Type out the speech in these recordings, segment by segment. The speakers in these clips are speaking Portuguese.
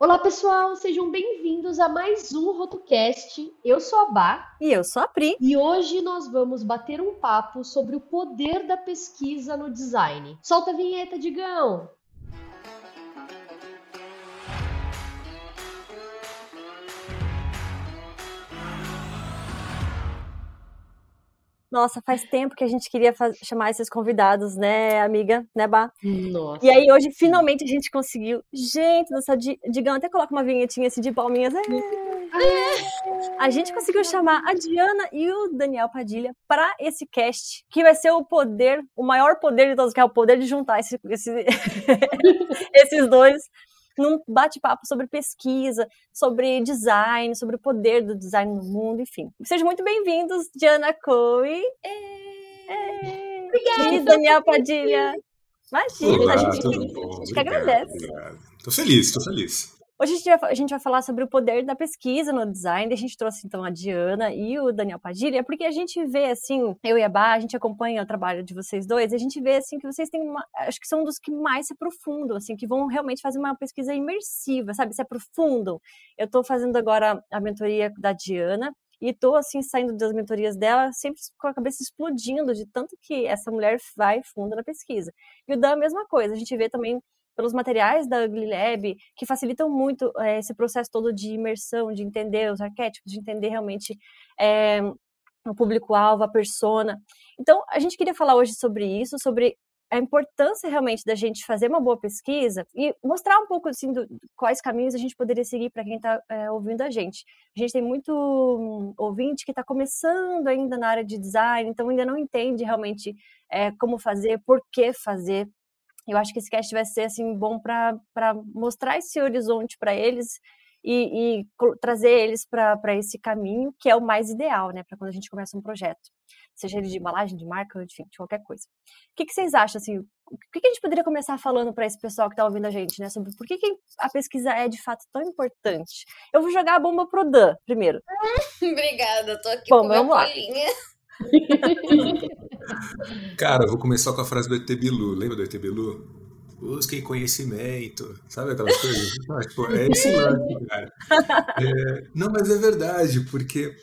Olá, pessoal, sejam bem-vindos a mais um RotoCast. Eu sou a Bá. E eu sou a Pri. E hoje nós vamos bater um papo sobre o poder da pesquisa no design. Solta a vinheta, Digão! Nossa, faz tempo que a gente queria chamar esses convidados, né, amiga? Né, Bá? Nossa. E aí, hoje, finalmente, a gente conseguiu. Gente, nossa, Digão até coloca uma vinhetinha assim de palminhas. É, é. A gente conseguiu chamar a Diana e o Daniel Padilha para esse cast, que vai ser o poder, o maior poder de todos, que é o poder de juntar esse, esse, esses dois num bate-papo sobre pesquisa, sobre design, sobre o poder do design no mundo, enfim. Sejam muito bem-vindos, Diana Coe. Obrigada. E Daniel Padilha. Imagina, Olá, a gente, a gente que Obrigado, agradece. obrigado. Tô feliz, tô feliz. Hoje a gente, vai, falar sobre o poder da pesquisa no design. A gente trouxe então a Diana e o Daniel Padilha, porque a gente vê assim, eu e a Bá, a gente acompanha o trabalho de vocês dois, a gente vê assim que vocês têm uma, acho que são dos que mais se aprofundam, assim, que vão realmente fazer uma pesquisa imersiva, sabe? Se aprofundam. Eu tô fazendo agora a mentoria da Diana, e tô assim saindo das mentorias dela sempre com a cabeça explodindo de tanto que essa mulher vai fundo na pesquisa. E o Dan a mesma coisa, a gente vê também pelos materiais da Ugly Lab, que facilitam muito é, esse processo todo de imersão, de entender os arquétipos, de entender realmente é, o público-alvo, a persona. Então, a gente queria falar hoje sobre isso, sobre a importância realmente da gente fazer uma boa pesquisa e mostrar um pouco assim do, quais caminhos a gente poderia seguir para quem está é, ouvindo a gente. A gente tem muito um, ouvinte que está começando ainda na área de design, então ainda não entende realmente é, como fazer, por que fazer. Eu acho que esse cast vai ser assim bom para mostrar esse horizonte para eles e, e, trazer eles para esse caminho que é o mais ideal, né, para quando a gente começa um projeto, seja ele de embalagem, de marca, enfim, de qualquer coisa. O que, que vocês acham assim? O que, que a gente poderia começar falando para esse pessoal que está ouvindo a gente, né, sobre por que, que a pesquisa é de fato tão importante? Eu vou jogar a bomba pro Dan primeiro. Obrigada, tô aqui Bom, com vamos lá. bolinha. Cara, eu vou começar com a frase do ET Bilu. Lembra do ET Bilu? Busquem conhecimento. Sabe aquelas coisas? Ah, tipo, é esse lance, cara. É, não, mas é verdade, porque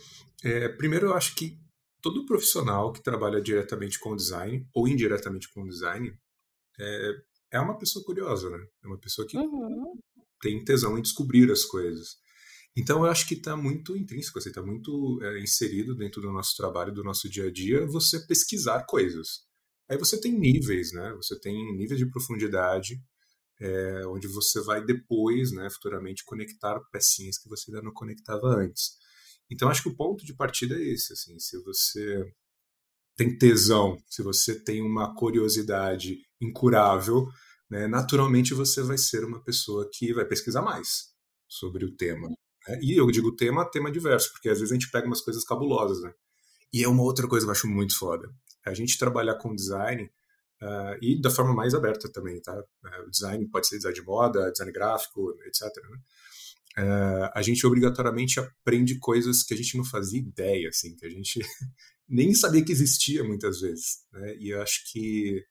é, primeiro eu acho que todo profissional que trabalha diretamente com design ou indiretamente com design é, é uma pessoa curiosa, né? É uma pessoa que Uhum. tem tesão em descobrir as coisas. Então eu acho que está muito intrínseco, está muito é, inserido dentro do nosso trabalho, do nosso dia a dia, você pesquisar coisas. Aí você tem níveis, né? Você tem níveis de profundidade, é, onde você vai depois, né, futuramente, conectar pecinhas que você ainda não conectava antes. Então acho que o ponto de partida é esse, assim, se você tem tesão, se você tem uma curiosidade incurável, né, naturalmente você vai ser uma pessoa que vai pesquisar mais sobre o tema. Né? E eu digo tema, tema diverso, porque às vezes a gente pega umas coisas cabulosas, né? E é uma outra coisa que eu acho muito foda. A gente trabalhar com design uh, e da forma mais aberta também, tá? Uh, o design pode ser design de moda, design gráfico, etc. Né? Uh, a gente obrigatoriamente aprende coisas que a gente não fazia ideia, assim, que a gente nem sabia que existia muitas vezes, né? E eu acho que,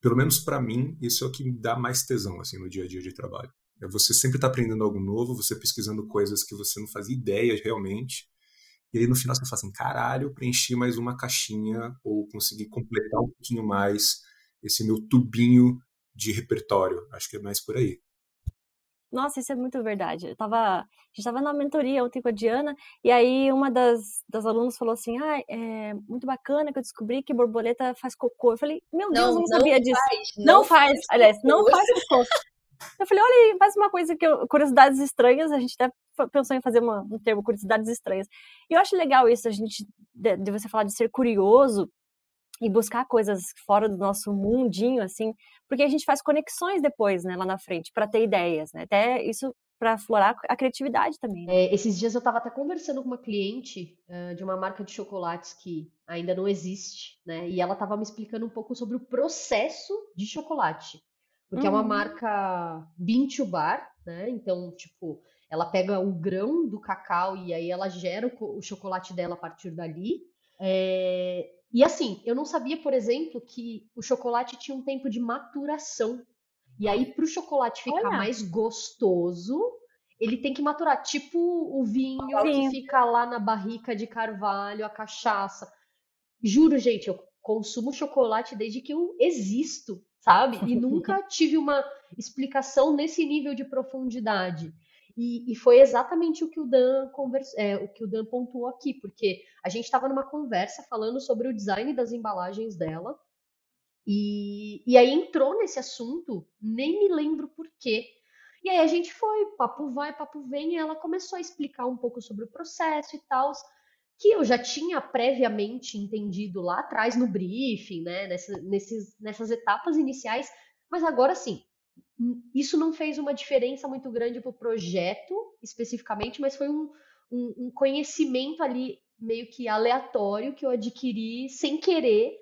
pelo menos para mim, isso é o que me dá mais tesão, assim, no dia a dia de trabalho. É você sempre estar tá aprendendo algo novo, você pesquisando coisas que você não fazia ideia realmente, e aí no final você fala assim, caralho, preenchi mais uma caixinha, ou consegui completar um pouquinho mais esse meu tubinho de repertório. Acho que é mais por aí. Nossa, isso é muito verdade. Eu tava, a gente tava na mentoria ontem com a Diana, e aí uma das, das alunas falou assim: Ah, é muito bacana que eu descobri que borboleta faz cocô. Eu falei, meu Deus, eu não, sabia disso. Faz, Não, faz, aliás, não faz cocô. Eu falei, olha, aí, faz uma coisa que eu, curiosidades estranhas, a gente até pensou em fazer uma, um termo curiosidades estranhas. E eu acho legal isso, a gente, de, de você falar de ser curioso e buscar coisas fora do nosso mundinho, assim, porque a gente faz conexões depois, né, lá na frente, para ter ideias, né? Até isso para aflorar a criatividade também. né? É, esses dias eu estava até conversando com uma cliente uh, de uma marca de chocolates que ainda não existe, né? E ela estava me explicando um pouco sobre o processo de chocolate. Porque é uma Uhum. marca bean to bar, né? Então, tipo, ela pega o grão do cacau e aí ela gera o, o chocolate dela a partir dali. É, E assim, eu não sabia, por exemplo, que o chocolate tinha um tempo de maturação. E aí, para o chocolate ficar Olha. mais gostoso, ele tem que maturar, tipo o vinho Sim. que fica lá na barrica de carvalho, a cachaça. Juro, gente, eu consumo chocolate desde que eu existo, sabe? E nunca tive uma explicação nesse nível de profundidade. E, e foi exatamente o que o Dan conversa, é, o que o Dan pontuou aqui, porque a gente estava numa conversa falando sobre o design das embalagens dela. E, e aí entrou nesse assunto, nem me lembro por quê. E aí a gente foi, papo vai, papo vem, e ela começou a explicar um pouco sobre o processo e tal que eu já tinha previamente entendido lá atrás no briefing, né, nessa, nesses, nessas etapas iniciais, mas agora sim, isso não fez uma diferença muito grande para o projeto especificamente, mas foi um, um, um, conhecimento ali meio que aleatório que eu adquiri sem querer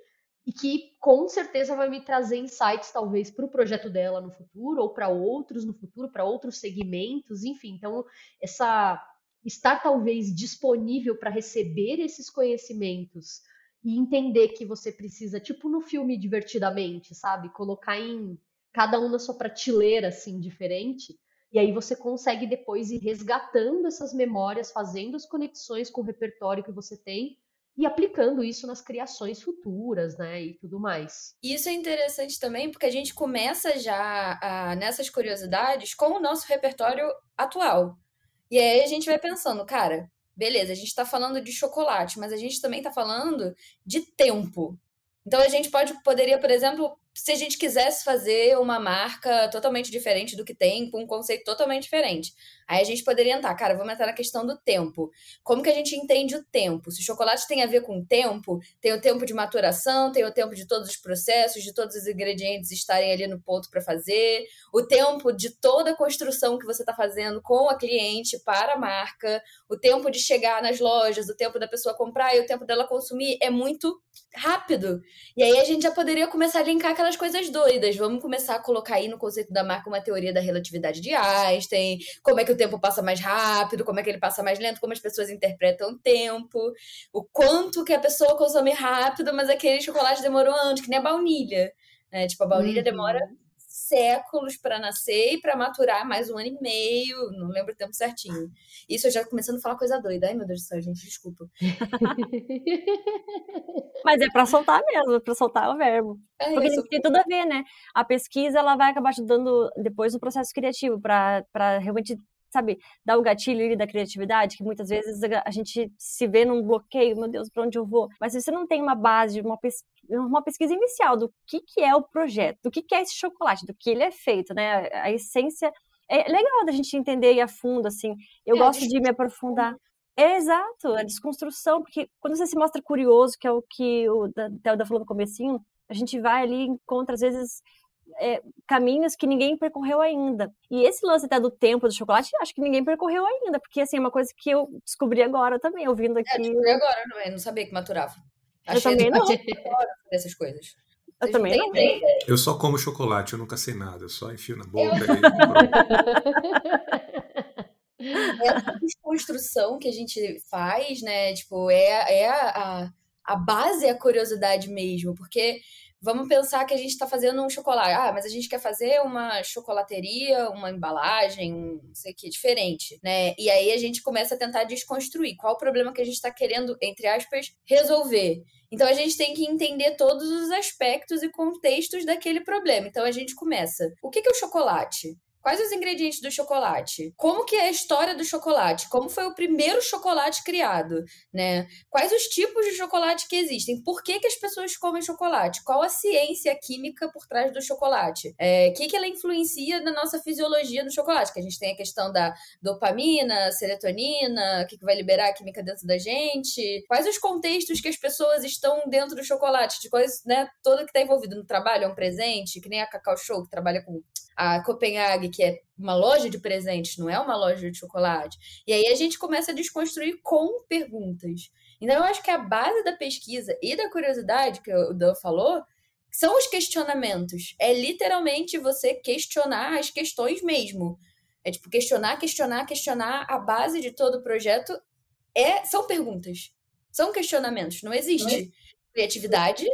e que com certeza vai me trazer insights talvez para o projeto dela no futuro ou para outros no futuro, para outros segmentos, enfim. Então essa estar talvez disponível para receber esses conhecimentos e entender que você precisa, tipo no filme Divertidamente, sabe? Colocar em cada um na sua prateleira, assim, diferente. E aí você consegue depois ir resgatando essas memórias, fazendo as conexões com o repertório que você tem e aplicando isso nas criações futuras, né, e tudo mais. Isso é interessante também, porque a gente começa já a, nessas curiosidades com o nosso repertório atual. E aí a gente vai pensando, cara, beleza, a gente está falando de chocolate, mas a gente também está falando de tempo. Então a gente pode poderia, por exemplo, se a gente quisesse fazer uma marca totalmente diferente do que tem, com um conceito totalmente diferente. Aí a gente poderia entrar, cara, vamos entrar na questão do tempo. Como que a gente entende o tempo? Se o chocolate tem a ver com o tempo, tem o tempo de maturação, tem o tempo de todos os processos, de todos os ingredientes estarem ali no ponto para fazer, o tempo de toda a construção que você está fazendo com a cliente para a marca, o tempo de chegar nas lojas, o tempo da pessoa comprar e o tempo dela consumir é muito rápido. E aí a gente já poderia começar a linkar aquelas coisas doidas. Vamos começar a colocar aí no conceito da marca uma teoria da relatividade de Einstein, como é que o tempo passa mais rápido, como é que ele passa mais lento, como as pessoas interpretam o tempo, o quanto que a pessoa consome rápido, mas aquele chocolate demorou anos, que nem a baunilha. Né? Tipo, a baunilha uhum. demora séculos para nascer e para maturar mais um ano e meio, não lembro o tempo certinho. Isso eu já começando a falar coisa doida. Ai, meu Deus do céu, gente, desculpa. Mas é para soltar mesmo, é para soltar o verbo. É Porque isso. tem tudo a ver, né? A pesquisa ela vai acabar ajudando depois no processo criativo para realmente sabe, dar o gatilho ali da criatividade, que muitas vezes a gente se vê num bloqueio, meu Deus, para onde eu vou? Mas se você não tem uma base, uma, pes uma pesquisa inicial do que, que é o projeto, do que, que é esse chocolate, do que ele é feito, né? A essência. É legal da gente entender e a fundo, assim. Eu é, gosto de me aprofundar. É, exato, a desconstrução, porque quando você se mostra curioso, que é o que o Thelda falou no comecinho, a gente vai ali e encontra, às vezes, é, caminhos que ninguém percorreu ainda. E esse lance até do tempo do chocolate, acho que ninguém percorreu ainda, porque assim, é uma coisa que eu descobri agora também, ouvindo é, aqui. É, descobri agora, não, eu não sabia que maturava. Achei eu também não. dessas coisas. Eu também não. Eu só como chocolate, eu nunca sei nada, eu só enfio na boca. Eu... Essa desconstrução que a gente faz, né? Tipo, é, é a, a, a base, é a curiosidade mesmo, porque Vamos pensar que a gente está fazendo um chocolate. Ah, mas a gente quer fazer uma chocolateria, uma embalagem, não sei o que, diferente, né? E aí a gente começa a tentar desconstruir qual o problema que a gente está querendo, entre aspas, resolver. Então a gente tem que entender todos os aspectos e contextos daquele problema. Então a gente começa. O que é o chocolate? Quais os ingredientes do chocolate? Como que é a história do chocolate? Como foi o primeiro chocolate criado, né? Quais os tipos de chocolate que existem? Por que, que as pessoas comem chocolate? Qual a ciência química por trás do chocolate? O é, que, que ela influencia na nossa fisiologia do chocolate? Que a gente tem a questão da dopamina, serotonina, o que, que vai liberar a química dentro da gente? Quais os contextos que as pessoas estão dentro do chocolate? De coisas, né? Todo que está envolvido no trabalho é um presente, que nem a Cacau Show, que trabalha com a Copenhague, que é uma loja de presentes, não é uma loja de chocolate. E aí a gente começa a desconstruir com perguntas. Então eu acho que a base da pesquisa e da curiosidade que o Dan falou são os questionamentos. É literalmente você questionar as questões mesmo. É tipo questionar, questionar, questionar. A base de todo o projeto é são perguntas. São questionamentos. Não existe criatividade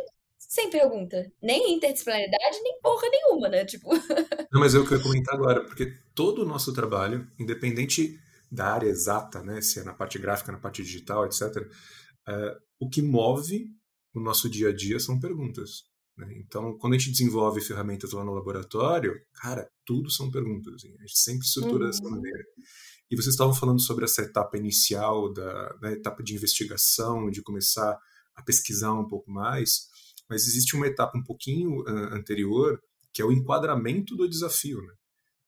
sem pergunta. Nem interdisciplinaridade, nem porra nenhuma, né? Tipo. Não, mas é o que eu ia comentar agora, porque todo o nosso trabalho, independente da área exata, né, se é na parte gráfica, na parte digital, etc., uh, eh, o que move o nosso dia a dia são perguntas. Né? Então, quando a gente desenvolve ferramentas lá no laboratório, cara, tudo são perguntas. Assim, a gente sempre estrutura uhum. dessa maneira. E vocês estavam falando sobre essa etapa inicial, da, da etapa de investigação, de começar a pesquisar um pouco mais, mas existe uma etapa um pouquinho uh, anterior, que é o enquadramento do desafio. Né?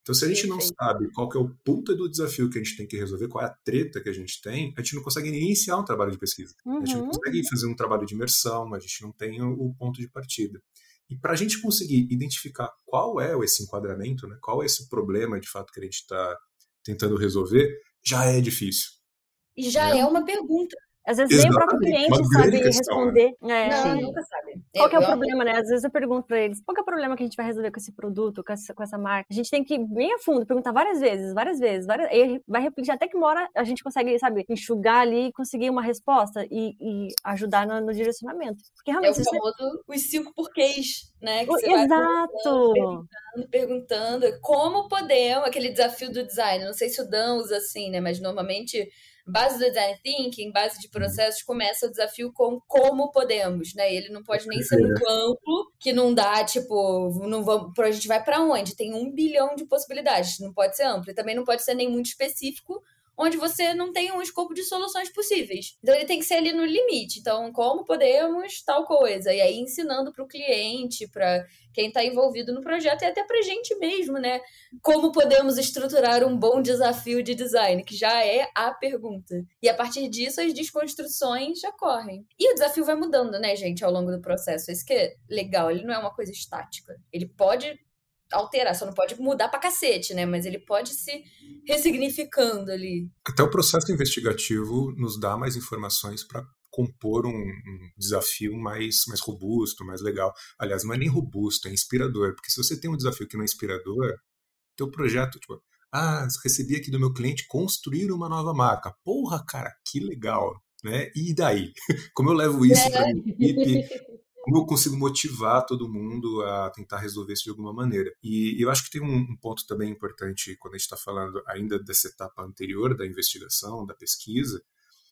Então, se a gente não sabe qual que é o puta do desafio que a gente tem que resolver, qual é a treta que a gente tem, a gente não consegue iniciar um trabalho de pesquisa. Uhum. A gente não uhum. consegue fazer um trabalho de imersão, a gente não tem o ponto de partida. E para a gente conseguir identificar qual é esse enquadramento, né, qual é esse problema de fato que a gente está tentando resolver, já é difícil. E já né? é uma pergunta. Às vezes Exatamente. nem o próprio cliente sabe questão, né? responder. Né? É, não, nunca sabe. Qual é o problema, né? Às vezes eu pergunto para eles, qual é o problema que a gente vai resolver com esse produto, com essa, com essa marca? A gente tem que ir bem a fundo, perguntar várias vezes, várias vezes, várias, e vai repetir até que uma hora a gente consegue, sabe, enxugar ali e conseguir uma resposta e, e ajudar no, no, direcionamento. Porque realmente... É o famoso você... os cinco porquês, né? Que Exato! perguntando, perguntando, como podemos, aquele desafio do design, não sei se o Dan usa assim, né? Mas normalmente base do design thinking, base de processos, começa o desafio com como podemos, né? Ele não pode nem ser muito amplo, que não dá, tipo, não vamos, a gente vai para onde? Tem um bilhão de possibilidades, não pode ser amplo. E também não pode ser nem muito específico, onde você não tem um escopo de soluções possíveis. Então ele tem que ser ali no limite. Então, como podemos tal coisa? E aí ensinando para o cliente, para quem está envolvido no projeto e até para a gente mesmo, né? Como podemos estruturar um bom desafio de design, que já é a pergunta. E a partir disso as desconstruções já correm. E o desafio vai mudando, né, gente, ao longo do processo. Isso que é legal, ele não é uma coisa estática. Ele pode alterar, só não pode mudar pra cacete, né? Mas ele pode se ressignificando ali. Até o processo investigativo nos dá mais informações para compor um, um, desafio mais, mais robusto, mais legal. Aliás, não é nem robusto, é inspirador, porque se você tem um desafio que não é inspirador, teu projeto, tipo, ah, recebi aqui do meu cliente construir uma nova marca. Porra, cara, que legal, né? E daí? Como eu levo isso para minha equipe? Como eu consigo motivar todo mundo a tentar resolver isso de alguma maneira. E eu acho que tem um, um ponto também importante quando a gente está falando ainda dessa etapa anterior da investigação, da pesquisa,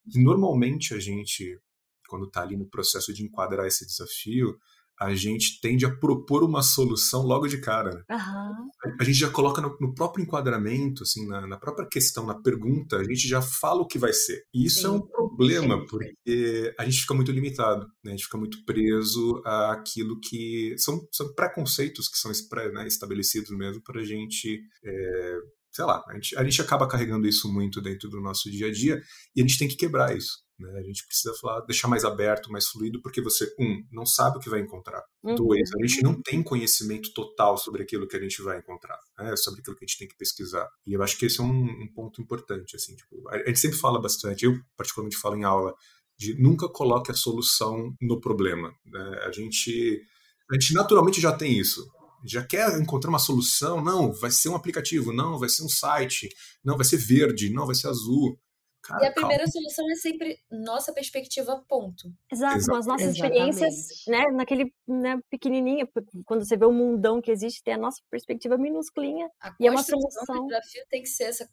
que normalmente a gente, quando está ali no processo de enquadrar esse desafio, a gente tende a propor uma solução logo de cara. Uhum. A, gente já coloca no, no próprio enquadramento, assim, na, na, própria questão, na pergunta, a gente já fala o que vai ser. E isso sim. é um problema, sim. porque a gente fica muito limitado, né? a gente fica muito preso àquilo que. São, são preconceitos que são né, estabelecidos mesmo para a gente. É, sei lá, a gente, a gente acaba carregando isso muito dentro do nosso dia a dia e a gente tem que quebrar isso. Né? A gente precisa falar, deixar mais aberto, mais fluido, porque você, um, não sabe o que vai encontrar. Uhum. Dois, a gente não tem conhecimento total sobre aquilo que a gente vai encontrar, né? sobre aquilo que a gente tem que pesquisar. E eu acho que esse é um, um ponto importante. Assim, tipo, a gente sempre fala bastante, eu particularmente falo em aula, de nunca coloque a solução no problema. Né? A, gente, a gente naturalmente já tem isso já quer encontrar uma solução, não, vai ser um aplicativo, não, vai ser um site, não, vai ser verde, não, vai ser azul. Cara, e a primeira calma. solução é sempre nossa perspectiva, ponto. Exato, Exato. as nossas Exatamente. experiências, né, naquele né, pequenininha, quando você vê o mundão que existe, tem a nossa perspectiva minusclinha a e é uma solução. O desafio tem que ser essa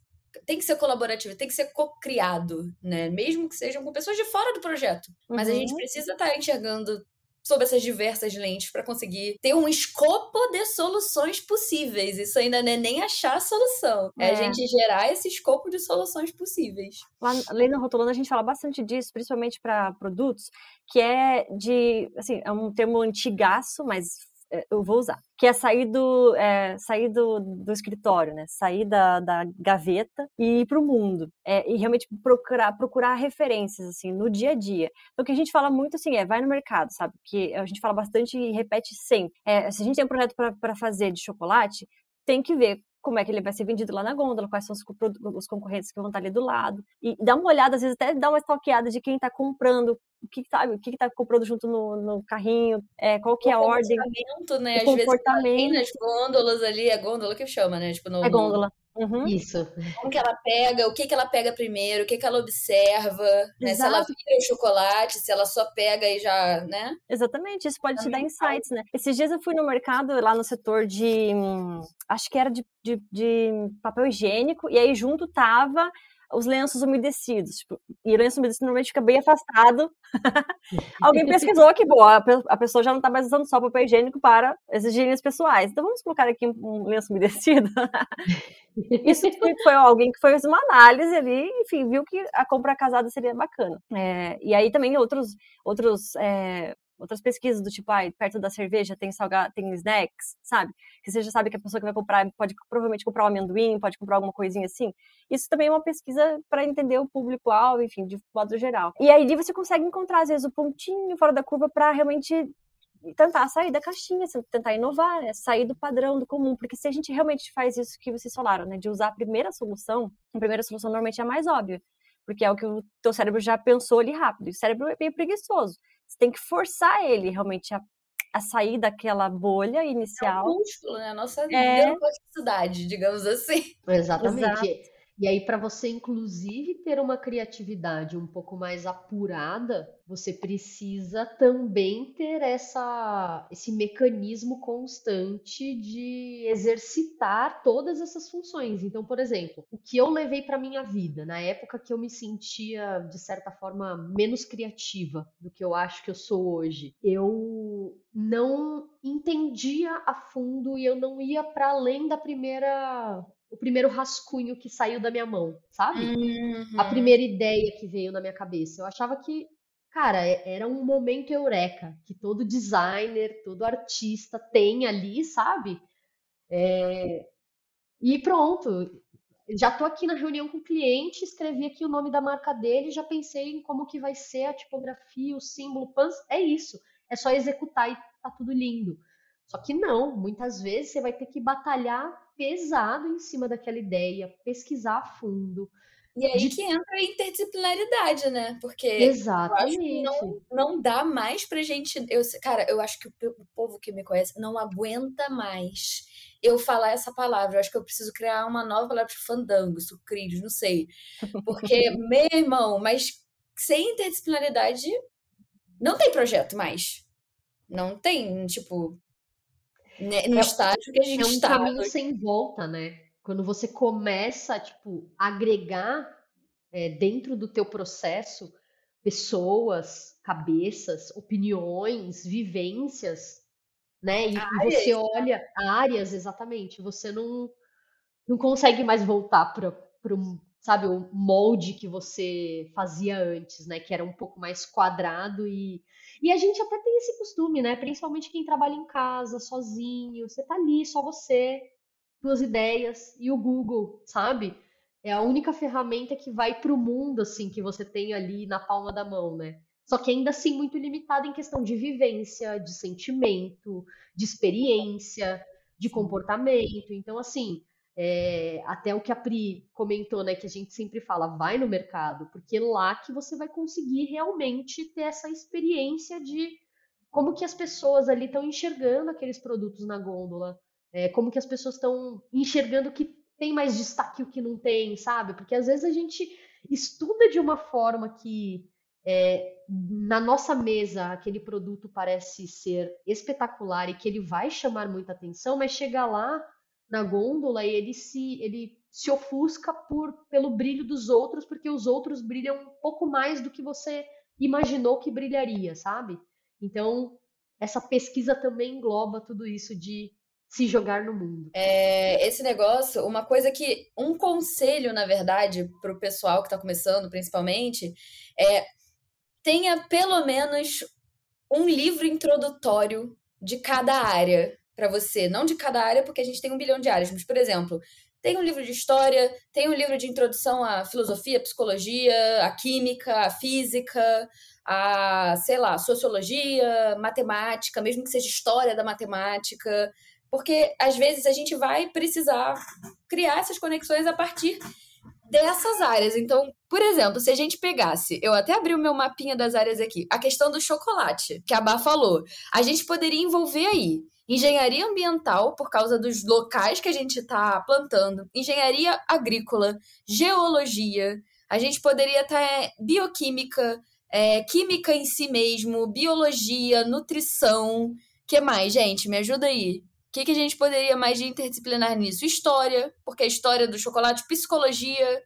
tem que ser colaborativo, tem que ser co-criado, né? Mesmo que sejam com pessoas de fora do projeto. Mas uhum. a gente uhum. precisa estar tá enxergando sobre essas diversas lentes para conseguir ter um escopo de soluções possíveis. Isso ainda não é nem achar a solução, é, é a gente gerar esse escopo de soluções possíveis. Lá, além no Rotulando, a gente fala bastante disso, principalmente para produtos, que é de, assim, é um termo antigaço, mas eu vou usar, que é sair do, é, sair do, do escritório, né? Sair da, da gaveta e ir para o mundo. É, e realmente procurar, procurar referências, assim, no dia a dia. Então, o que a gente fala muito, assim, é vai no mercado, sabe? Que a gente fala bastante e repete sempre. É, se a gente tem um projeto para fazer de chocolate, tem que ver como é que ele vai ser vendido lá na gôndola, quais são os, os concorrentes que vão estar ali do lado. E dá uma olhada, às vezes até dá uma stalkeada de quem está comprando, o que sabe, o que está comprando junto no, no carrinho, é, qual que é a ordem. Né? O Às comportamento. vezes nas gôndolas ali, é gôndola que chama, né? Tipo, no, é gôndola. Uhum. Isso. Como que ela pega, o que que ela pega primeiro, o que que ela observa, né? Se ela vira o chocolate, se ela só pega e já, né? Exatamente, isso pode Também te dar insights, né? Esses dias eu fui no mercado, lá no setor de, hum, acho que era de, de, de papel higiênico, e aí junto tava os lenços umedecidos. Tipo, e lenço umedecido normalmente fica bem afastado. Alguém pesquisou que, boa, a pessoa já não está mais usando só papel higiênico para as higienes pessoais. Então vamos colocar aqui um lenço umedecido. Isso foi alguém que fez uma análise ali, enfim, viu que a compra casada seria bacana. É, e aí também outros, outros é, outras pesquisas do tipo, ah, perto da cerveja tem salgado, tem snacks, sabe? Que você já sabe que a pessoa que vai comprar pode provavelmente comprar um amendoim, pode comprar alguma coisinha assim. Isso também é uma pesquisa para entender o público-alvo, enfim, de modo geral. E aí você consegue encontrar, às vezes, o pontinho fora da curva para realmente tentar sair da caixinha, tentar inovar, né? sair do padrão, do comum, porque se a gente realmente faz isso que vocês falaram, né, de usar a primeira solução, a primeira solução normalmente é a mais óbvia, porque é o que o teu cérebro já pensou ali rápido, e o cérebro é meio preguiçoso. Você tem que forçar ele realmente a, a sair daquela bolha inicial. É um músculo, né? A nossa é... neuroplasticidade, digamos assim. Exatamente. Exato. E aí, para você, inclusive, ter uma criatividade um pouco mais apurada, você precisa também ter essa, esse mecanismo constante de exercitar todas essas funções. Então, por exemplo, o que eu levei para minha vida, na época que eu me sentia, de certa forma, menos criativa do que eu acho que eu sou hoje, eu não entendia a fundo e eu não ia para além da primeira o primeiro rascunho que saiu da minha mão, sabe? Uhum. A primeira ideia que veio na minha cabeça. Eu achava que, cara, é, era um momento eureka que todo designer, todo artista tem ali, sabe? É... E pronto. Já tô aqui na reunião com o cliente, escrevi aqui o nome da marca dele, já pensei em como que vai ser a tipografia, o símbolo, pans, é isso. É só executar e tá tudo lindo. Só que não, muitas vezes você vai ter que batalhar pesado em cima daquela ideia, pesquisar a fundo. E aí de... que entra a interdisciplinaridade, né? Porque Exatamente. não, não dá mais pra gente. Eu, cara, eu acho que o, o povo que me conhece não aguenta mais eu falar essa palavra. Eu acho que eu preciso criar uma nova palavra de fandango, sucrilhos, não sei. Porque, meu irmão, mas sem interdisciplinaridade não tem projeto mais. Não tem, tipo, né, no é, estágio que a gente está. É um tá. caminho sem volta, né? Quando você começa, tipo, agregar é, dentro do teu processo pessoas, cabeças, opiniões, vivências, né? E, você olha áreas, exatamente, você não, não consegue mais voltar para sabe, o molde que você fazia antes, né? Que era um pouco mais quadrado e e a gente até tem esse costume, né? Principalmente quem trabalha em casa, sozinho, você tá ali, só você, duas ideias e o Google, sabe? É a única ferramenta que vai para o mundo, assim, que você tem ali na palma da mão, né? Só que ainda assim muito limitada em questão de vivência, de sentimento, de experiência, de comportamento. Então, assim, é, até o que a Pri comentou, né, que a gente sempre fala, vai no mercado, porque lá que você vai conseguir realmente ter essa experiência de como que as pessoas ali estão enxergando aqueles produtos na gôndola, é, como que as pessoas estão enxergando que tem mais destaque o que não tem, sabe? Porque às vezes a gente estuda de uma forma que é, na nossa mesa aquele produto parece ser espetacular e que ele vai chamar muita atenção, mas chega lá na gôndola e ele se ele se ofusca por pelo brilho dos outros, porque os outros brilham um pouco mais do que você imaginou que brilharia, sabe? Então, essa pesquisa também engloba tudo isso de se jogar no mundo. É, esse negócio, uma coisa que. Um conselho, na verdade, para o pessoal que está começando, principalmente, é tenha pelo menos um livro introdutório de cada área para você, não de cada área, porque a gente tem um bilhão de áreas, mas, por exemplo, tem um livro de história, tem um livro de introdução à filosofia, à psicologia, à química, à física, a, sei lá, sociologia, matemática, mesmo que seja história da matemática, porque às vezes a gente vai precisar criar essas conexões a partir dessas áreas. Então, por exemplo, se a gente pegasse, eu até abri o meu mapinha das áreas aqui, a questão do chocolate, que a Bá falou, a gente poderia envolver aí engenharia ambiental, por causa dos locais que a gente está plantando, engenharia agrícola, geologia, a gente poderia estar tá, bioquímica, é, química em si mesmo, biologia, nutrição. que mais, gente? Me ajuda aí. O que, que a gente poderia mais de interdisciplinar nisso? História, porque a história do chocolate, psicologia,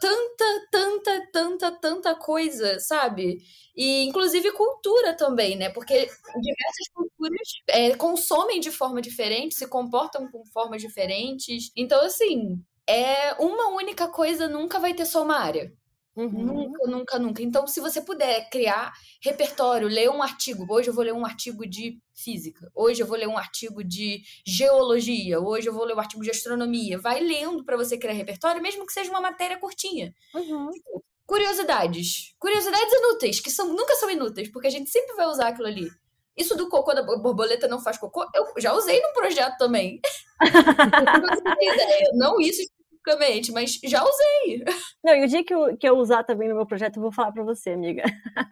tanta, tanta, tanta, tanta coisa, sabe? E inclusive cultura também, né? Porque diversas culturas é, consomem de forma diferente, se comportam com formas diferentes. Então, assim, é uma única coisa nunca vai ter só uma área. Uhum. Nunca, nunca, nunca. Então, se você puder criar repertório, ler um artigo. Hoje eu vou ler um artigo de física. Hoje eu vou ler um artigo de geologia. Hoje eu vou ler um artigo de astronomia. Vai lendo para você criar repertório, mesmo que seja uma matéria curtinha. Uhum. Tipo, curiosidades. Curiosidades inúteis, que são, nunca são inúteis, porque a gente sempre vai usar aquilo ali. Isso do cocô da borboleta não faz cocô, eu já usei num projeto também. não, isso especificamente, mas já usei. Não, e o dia que eu, que eu usar também no meu projeto, eu vou falar para você, amiga.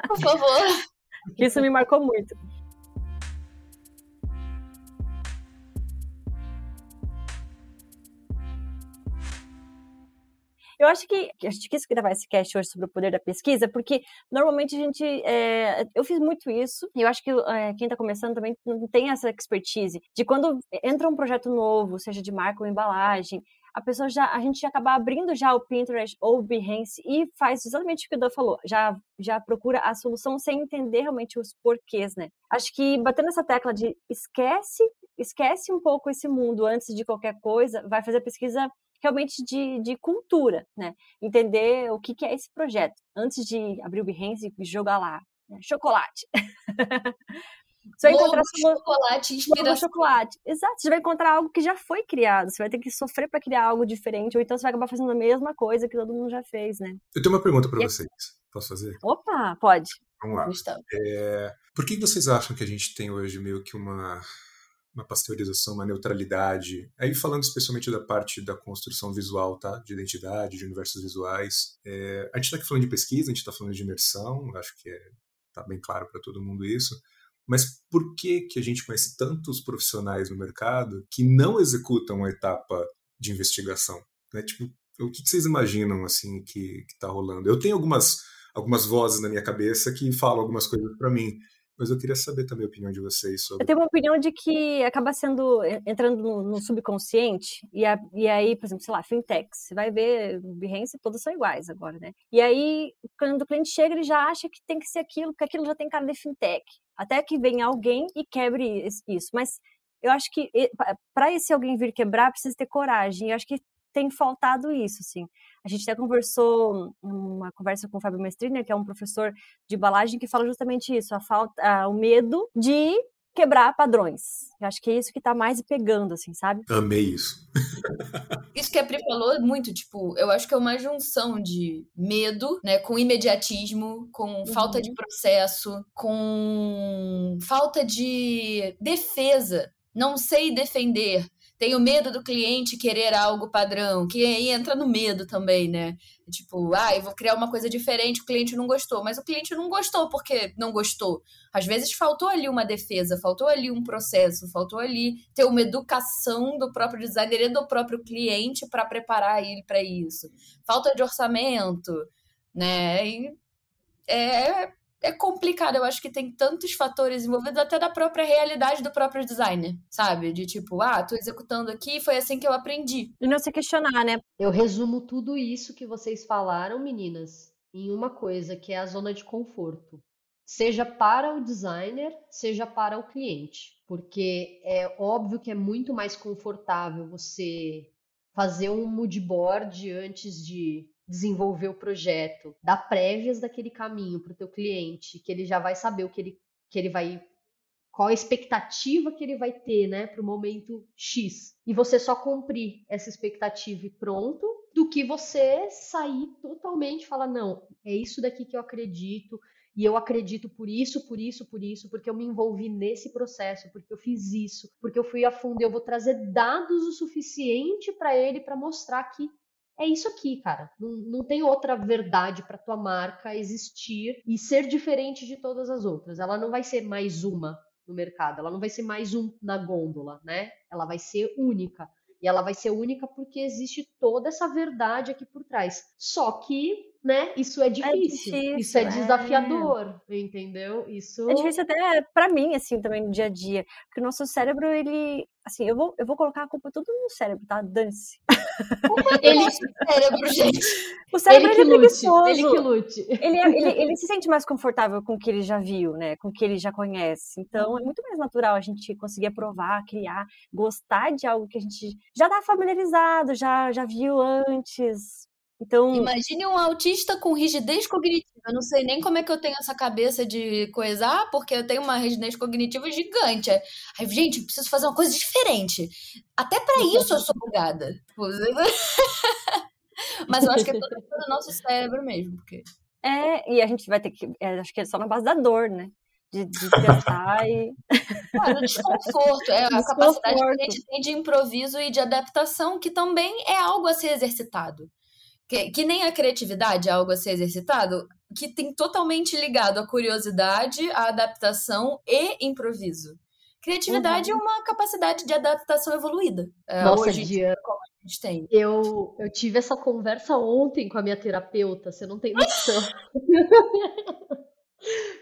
Por favor. Isso me marcou muito. Eu acho que a gente quis gravar esse cast hoje sobre o poder da pesquisa, porque normalmente a gente. É, eu fiz muito isso, e eu acho que é, quem está começando também não tem essa expertise de quando entra um projeto novo, seja de marca ou embalagem, a pessoa já, a gente já acaba abrindo já o Pinterest ou o Behance e faz exatamente o que o Dan falou, já, já procura a solução sem entender realmente os porquês, né? Acho que batendo essa tecla de esquece, esquece um pouco esse mundo antes de qualquer coisa, vai fazer pesquisa realmente de, de cultura, né? Entender o que, que é esse projeto antes de abrir o Behance e jogar lá né? chocolate. Você vai encontrar chocolate, inspiração. chocolate. Exato. Você vai encontrar algo que já foi criado. Você vai ter que sofrer para criar algo diferente, ou então você vai acabar fazendo a mesma coisa que todo mundo já fez, né? Eu tenho uma pergunta para vocês. Posso fazer? Opa, pode. Vamos lá. É... Por que vocês acham que a gente tem hoje meio que uma uma pasteurização, uma neutralidade. Aí falando especialmente da parte da construção visual, tá? De identidade, de universos visuais. É, a gente está aqui falando de pesquisa, a gente está falando de imersão, acho que é, tá bem claro para todo mundo isso. Mas por que, que a gente conhece tantos profissionais no mercado que não executam a etapa de investigação? Né? Tipo, o que, vocês imaginam assim que está rolando? Eu tenho algumas, algumas vozes na minha cabeça que falam algumas coisas para mim, mas eu queria saber também a opinião de vocês sobre. Eu tenho uma opinião de que acaba sendo entrando no, no subconsciente e, a, e aí, por exemplo, sei lá, fintechs, você vai ver Behance, todas são iguais agora, né? E aí, quando o cliente chega, ele já acha que tem que ser aquilo, porque aquilo já tem cara de fintech. Até que venha alguém e quebre isso. Mas eu acho que para esse alguém vir quebrar, precisa ter coragem. Eu acho que tem faltado isso, assim. A gente até conversou, uma conversa com o Fábio Mestrini, que é um professor de embalagem, que fala justamente isso, a falta, o medo de quebrar padrões. Eu acho que é isso que tá mais pegando, assim, sabe? Amei isso. isso que a Pri falou muito, tipo, eu acho que é uma junção de medo, né, com imediatismo, com uhum. falta de processo, com falta de defesa. Não sei defender, tenho medo do cliente querer algo padrão, que aí entra no medo também, né? Tipo, ah, eu vou criar uma coisa diferente, o cliente não gostou. Mas o cliente não gostou porque não gostou. Às vezes faltou ali uma defesa, faltou ali um processo, faltou ali ter uma educação do próprio designer e do próprio cliente para preparar ele para isso. Falta de orçamento, né? E é, é complicado. Eu acho que tem tantos fatores envolvidos, até da própria realidade do próprio designer, sabe? De tipo, ah, tô executando aqui, foi assim que eu aprendi. E não se questionar, né? Eu resumo tudo isso que vocês falaram, meninas, em uma coisa, que é a zona de conforto. Seja para o designer, seja para o cliente. Porque é óbvio que é muito mais confortável você fazer um mood board antes de desenvolver o projeto, dar prévias daquele caminho para o teu cliente, que ele já vai saber o que ele, que ele vai qual a expectativa que ele vai ter, né, para o momento X. E você só cumprir essa expectativa e pronto, do que você sair totalmente e falar, não, é isso daqui que eu acredito, e eu acredito por isso, por isso, por isso, porque eu me envolvi nesse processo, porque eu fiz isso, porque eu fui a fundo, eu vou trazer dados o suficiente para ele para mostrar que é isso aqui, cara. Não, não tem outra verdade para tua marca existir e ser diferente de todas as outras. Ela não vai ser mais uma. no mercado. Ela não vai ser mais um na gôndola, né? Ela vai ser única. E ela vai ser única porque existe toda essa verdade aqui por trás. Só que né? Isso é, é difícil, é difícil isso é, é desafiador, é. entendeu? Isso é difícil até para mim assim também no dia a dia, porque o nosso cérebro ele, assim, eu vou eu vou colocar a culpa tudo no cérebro, tá? Dance. ele cérebro, gente. O cérebro ele, ele é preguiçoso. Ele que lute. Ele, é, ele, ele se sente mais confortável com o que ele já viu, né? Com o que ele já conhece. Então é muito mais natural a gente conseguir aprovar, criar, gostar de algo que a gente já tá familiarizado, já já viu antes então, Imagine um autista com rigidez cognitiva. Eu não sei nem como é que eu tenho essa cabeça de coisar, porque eu tenho uma rigidez cognitiva gigante. Aí, gente, preciso fazer uma coisa diferente. Até para isso eu sou bugada. Mas eu acho que é tudo pelo nosso cérebro mesmo. Porque... É, e a gente vai ter que. É, acho que é só na base da dor, né? De, de testar e. Claro, desconforto. É a capacidade que a gente tem de improviso e de adaptação, que também é algo a ser exercitado. Que, que nem a criatividade é algo a ser exercitado, que tem totalmente ligado a curiosidade, a adaptação e improviso. Criatividade uhum. é uma capacidade de adaptação evoluída. É, Nossa, hoje, Dia, como a gente tem. Eu, eu tive essa conversa ontem com a minha terapeuta, você não tem noção.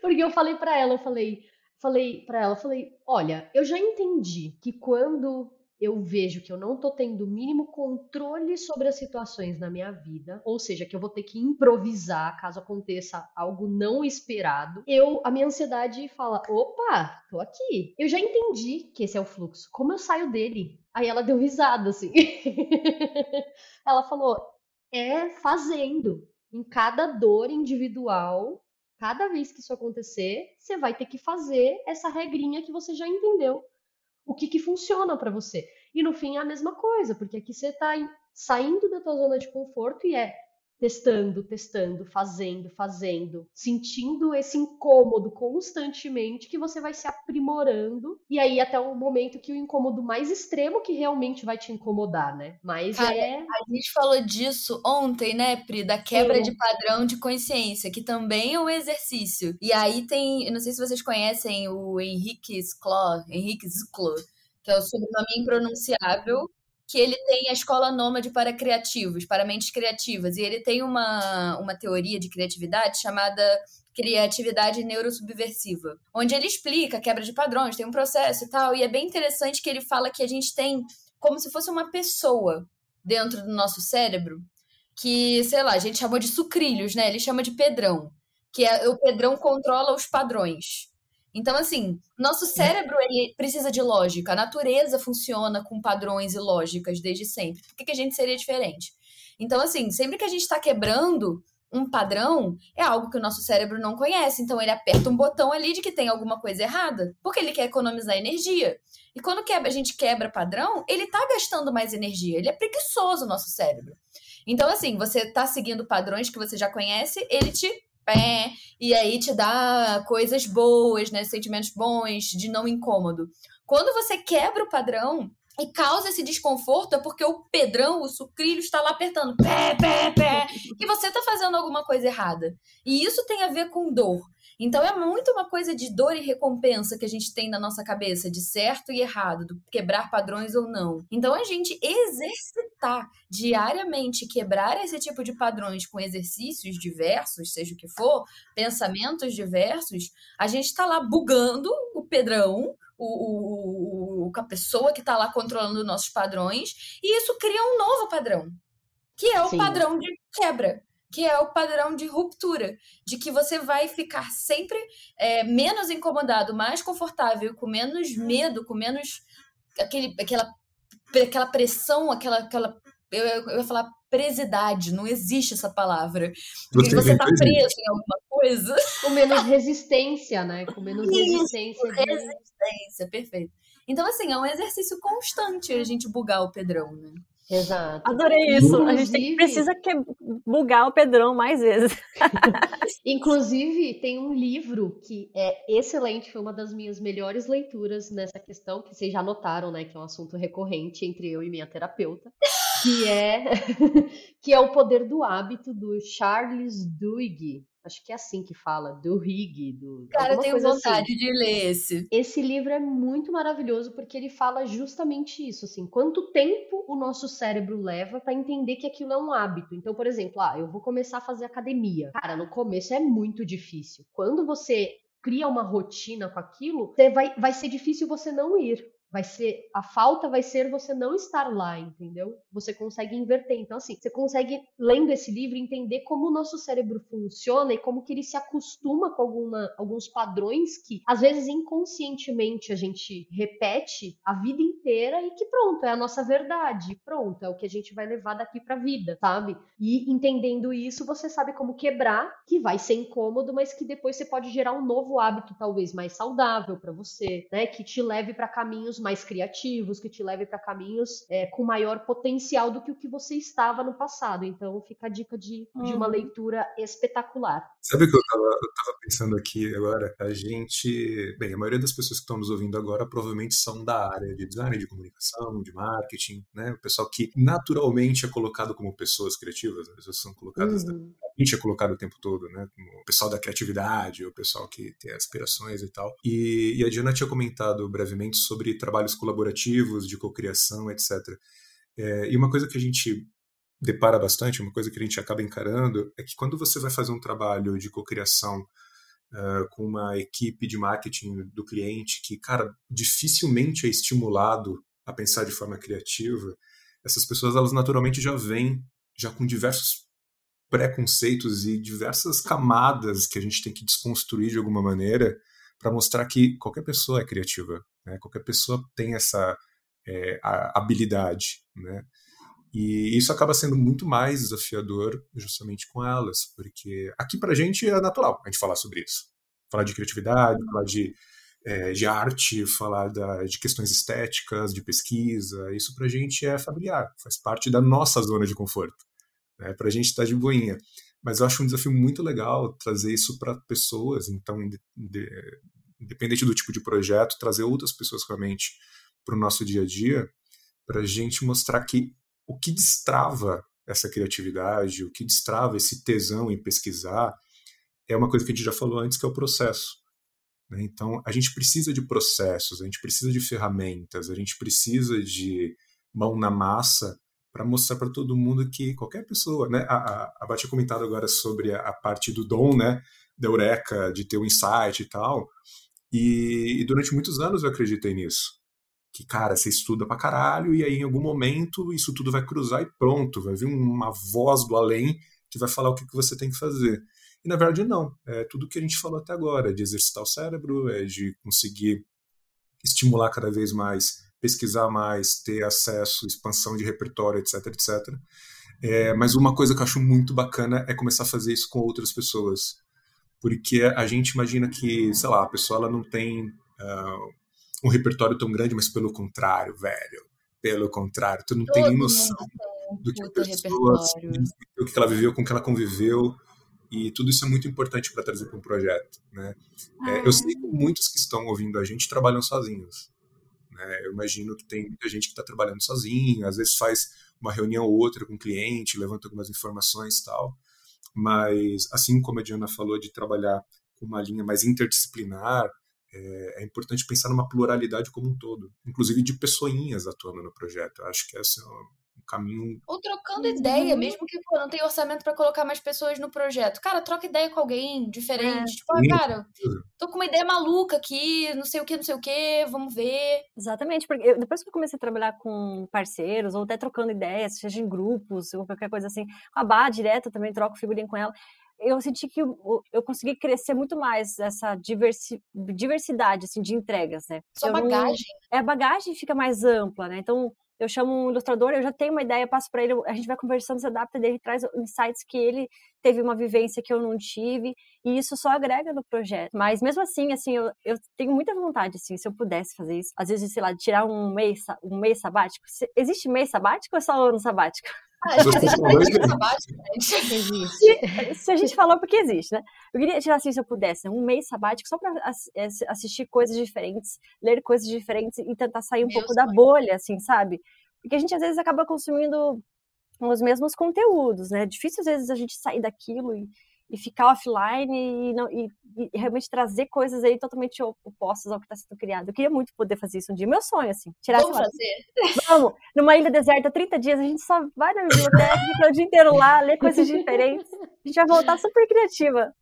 Porque eu falei para ela, eu falei, falei para ela, falei, olha, eu já entendi que quando eu vejo que eu não tô tendo o mínimo controle sobre as situações na minha vida, ou seja, que eu vou ter que improvisar caso aconteça algo não esperado, eu a minha ansiedade fala: "Opa, tô aqui". Eu já entendi que esse é o fluxo. Como eu saio dele? Aí ela deu risada assim. ela falou: "É fazendo. Em cada dor individual, cada vez que isso acontecer, você vai ter que fazer essa regrinha que você já entendeu o que, que funciona para você. E no fim é a mesma coisa, porque aqui você está saindo da tua zona de conforto e é testando, testando, fazendo, fazendo, sentindo esse incômodo constantemente que você vai se aprimorando e aí até o momento que o incômodo mais extremo que realmente vai te incomodar, né? Mas Cara, é a gente falou disso ontem, né, Pri, da quebra Sim. de padrão de consciência, que também é um exercício. E aí tem, eu não sei se vocês conhecem o Henrique Sklo, Henrique Sklo, que é o sobrenome impronunciável que ele tem a escola nômade para criativos, para mentes criativas, e ele tem uma, uma teoria de criatividade chamada criatividade neurosubversiva, onde ele explica a quebra de padrões, tem um processo e tal, e é bem interessante que ele fala que a gente tem como se fosse uma pessoa dentro do nosso cérebro, que, sei lá, a gente chamou de sucrilhos, né? Ele chama de pedrão, que é o pedrão controla os padrões. Então, assim, nosso cérebro ele precisa de lógica. A natureza funciona com padrões e lógicas desde sempre. Por que, que a gente seria diferente? Então, assim, sempre que a gente está quebrando um padrão, é algo que o nosso cérebro não conhece. Então, ele aperta um botão ali de que tem alguma coisa errada, porque ele quer economizar energia. E quando quebra, a gente quebra padrão, ele está gastando mais energia. Ele é preguiçoso, o nosso cérebro. Então, assim, você está seguindo padrões que você já conhece, ele te pé, e aí te dá coisas boas, né? Sentimentos bons, de não incômodo. Quando você quebra o padrão e causa esse desconforto, é porque o pedrão, o sucrilho, está lá apertando pé, pé, pé, e você está fazendo alguma coisa errada. E isso tem a ver com dor. Então é muito uma coisa de dor e recompensa que a gente tem na nossa cabeça, de certo e errado, do quebrar padrões ou não. Então a gente exercitar diariamente, quebrar esse tipo de padrões com exercícios diversos, seja o que for, pensamentos diversos, a gente está lá bugando o pedrão, o, o, o, a pessoa que está lá controlando nossos padrões, e isso cria um novo padrão, que é o Sim. padrão de quebra que é o padrão de ruptura, de que você vai ficar sempre é, menos incomodado, mais confortável, com menos medo, com menos aquele, aquela, aquela pressão, aquela, aquela eu, eu ia falar presidade, não existe essa palavra. Porque você está preso em alguma coisa. Com menos resistência, né? Com menos Isso, resistência. De... Resistência, perfeito. Então, assim, é um exercício constante a gente bugar o Pedrão, né? Exato. Adorei isso. Inclusive, a gente tem, precisa que bugar o Pedrão mais vezes. Inclusive, tem um livro que é excelente, foi uma das minhas melhores leituras nessa questão, que vocês já notaram, né? Que é um assunto recorrente entre eu e minha terapeuta, que é que é o poder do hábito do Charles Duhigg. Acho que é assim que fala, do Rig, do. Cara, eu tenho assim. vontade assim. de ler esse. Esse livro é muito maravilhoso porque ele fala justamente isso, assim, quanto tempo o nosso cérebro leva para entender que aquilo é um hábito. Então, por exemplo, ah, eu vou começar a fazer academia. Cara, no começo é muito difícil. Quando você cria uma rotina com aquilo, vai, vai ser difícil você não ir vai ser a falta vai ser você não estar lá, entendeu? Você consegue inverter. Então assim, você consegue lendo esse livro entender como o nosso cérebro funciona e como que ele se acostuma com alguma, alguns padrões que às vezes inconscientemente a gente repete a vida inteira e que pronto, é a nossa verdade, pronto, é o que a gente vai levar daqui para a vida, sabe? E entendendo isso, você sabe como quebrar, que vai ser incômodo, mas que depois você pode gerar um novo hábito talvez mais saudável para você, né, que te leve para caminhos mais criativos, que te leve para caminhos é, com maior potencial do que o que você estava no passado. Então fica a dica de, uhum. de uma uhum. leitura espetacular. Sabe o que eu estava pensando aqui agora? A gente, bem, a maioria das pessoas que estão nos ouvindo agora provavelmente são da área de design, de comunicação, de marketing, né? O pessoal que naturalmente é colocado como pessoas criativas, as pessoas são colocadas, uhum. Gente é colocado o tempo todo, né? O pessoal da criatividade, o pessoal que tem aspirações e tal. E, e a Diana tinha comentado brevemente sobre trabalho trabalhos colaborativos, de cocriação, etc. É, e uma coisa que a gente depara bastante, uma coisa que a gente acaba encarando, é que quando você vai fazer um trabalho de cocriação uh, com uma equipe de marketing do cliente que, cara, dificilmente é estimulado a pensar de forma criativa, essas pessoas, elas naturalmente já vêm já com diversos preconceitos e diversas camadas que a gente tem que desconstruir de alguma maneira para mostrar que qualquer pessoa é criativa, né? qualquer pessoa tem essa é, habilidade, né? E isso acaba sendo muito mais desafiador justamente com elas, porque aqui para a gente é natural a gente falar sobre isso. Falar de criatividade, falar de, é, de arte, falar da, de questões estéticas, de pesquisa, isso para a gente é familiar, faz parte da nossa zona de conforto. Né? Para a gente está de boinha. Mas eu acho um desafio muito legal trazer isso para pessoas, então, de, de, independente do tipo de projeto, trazer outras pessoas realmente para o nosso dia a dia, para a gente mostrar que o que destrava essa criatividade, o que destrava esse tesão em pesquisar, é uma coisa que a gente já falou antes, que é o processo. Né? Então, a gente precisa de processos, a gente precisa de ferramentas, a gente precisa de mão na massa para mostrar para todo mundo que qualquer pessoa, né? A, a, a tinha comentado agora sobre a, a, parte do dom, né? Da eureka, de ter um insight e tal. E, e, durante muitos anos eu acreditei nisso. Que, cara, você estuda pra caralho e aí em algum momento isso tudo vai cruzar e pronto, vai vir uma voz do além que vai falar o que, que você tem que fazer. E na verdade não. É tudo que a gente falou até agora, de exercitar o cérebro, é de conseguir estimular cada vez mais pesquisar mais, ter acesso, expansão de repertório, etc, etc. É, mas uma coisa que eu acho muito bacana é começar a fazer isso com outras pessoas, porque a gente imagina que, sei lá, a pessoa ela não tem uh, um repertório tão grande, mas pelo contrário, velho, pelo contrário, tu não Todo tem noção do que a pessoa, o que ela viveu, com que ela conviveu, e tudo isso é muito importante para trazer para um projeto, né? É, eu sei que muitos que estão ouvindo a gente trabalham sozinhos, né? Eu imagino que tem muita gente que está trabalhando sozinho, às vezes faz uma reunião ou outra com o cliente, levanta algumas informações e tal. Mas, assim como a Diana falou de trabalhar com uma linha mais interdisciplinar, é, é, importante pensar numa pluralidade como um todo, inclusive de pessoinhas atuando no projeto. Eu acho que essa é caminho. Ou trocando ideia, uhum. mesmo que pô, não tem orçamento para colocar mais pessoas no projeto. Cara, troca ideia com alguém diferente. É. Tipo, ah, cara, tô com uma ideia maluca aqui, não sei o que, não sei o que, vamos ver. Exatamente, porque eu, depois que eu comecei a trabalhar com parceiros, ou até trocando ideias, seja em grupos, ou qualquer coisa assim, com a Bá direto também troco figurinha com ela eu senti que eu, eu consegui crescer muito mais essa diversi, diversidade assim, de entregas, né? Sua bagagem. Não, é, a bagagem fica mais ampla, né? Então, eu chamo um ilustrador, eu já tenho uma ideia, passo para ele, a gente vai conversando, se adapta dele, traz insights que ele teve uma vivência que eu não tive, e isso só agrega no projeto. Mas mesmo assim, assim, eu, eu tenho muita vontade, assim, se eu pudesse fazer isso, às vezes, sei lá, tirar um mês, um mês sabático. Existe mês sabático ou é só ano sabático? Ah, existe Se a gente falou porque existe, né? Eu queria tirar assim, se eu pudesse, um mês sabático só para é, assistir coisas diferentes, ler coisas diferentes e tentar sair um Meu pouco sonho. da bolha, assim, sabe? Porque a gente às vezes acaba consumindo os mesmos conteúdos, né? É difícil às vezes a gente sair daquilo e, e ficar offline e, não, e, e, realmente trazer coisas aí totalmente opostas ao que está sendo criado. Eu queria muito poder fazer isso um dia. Meu sonho, assim. Tirar Vamos fazer. Vamos. Numa ilha deserta, 30 dias, a gente só vai na biblioteca, fica o dia inteiro lá, lê coisas diferentes. A gente vai voltar super criativa.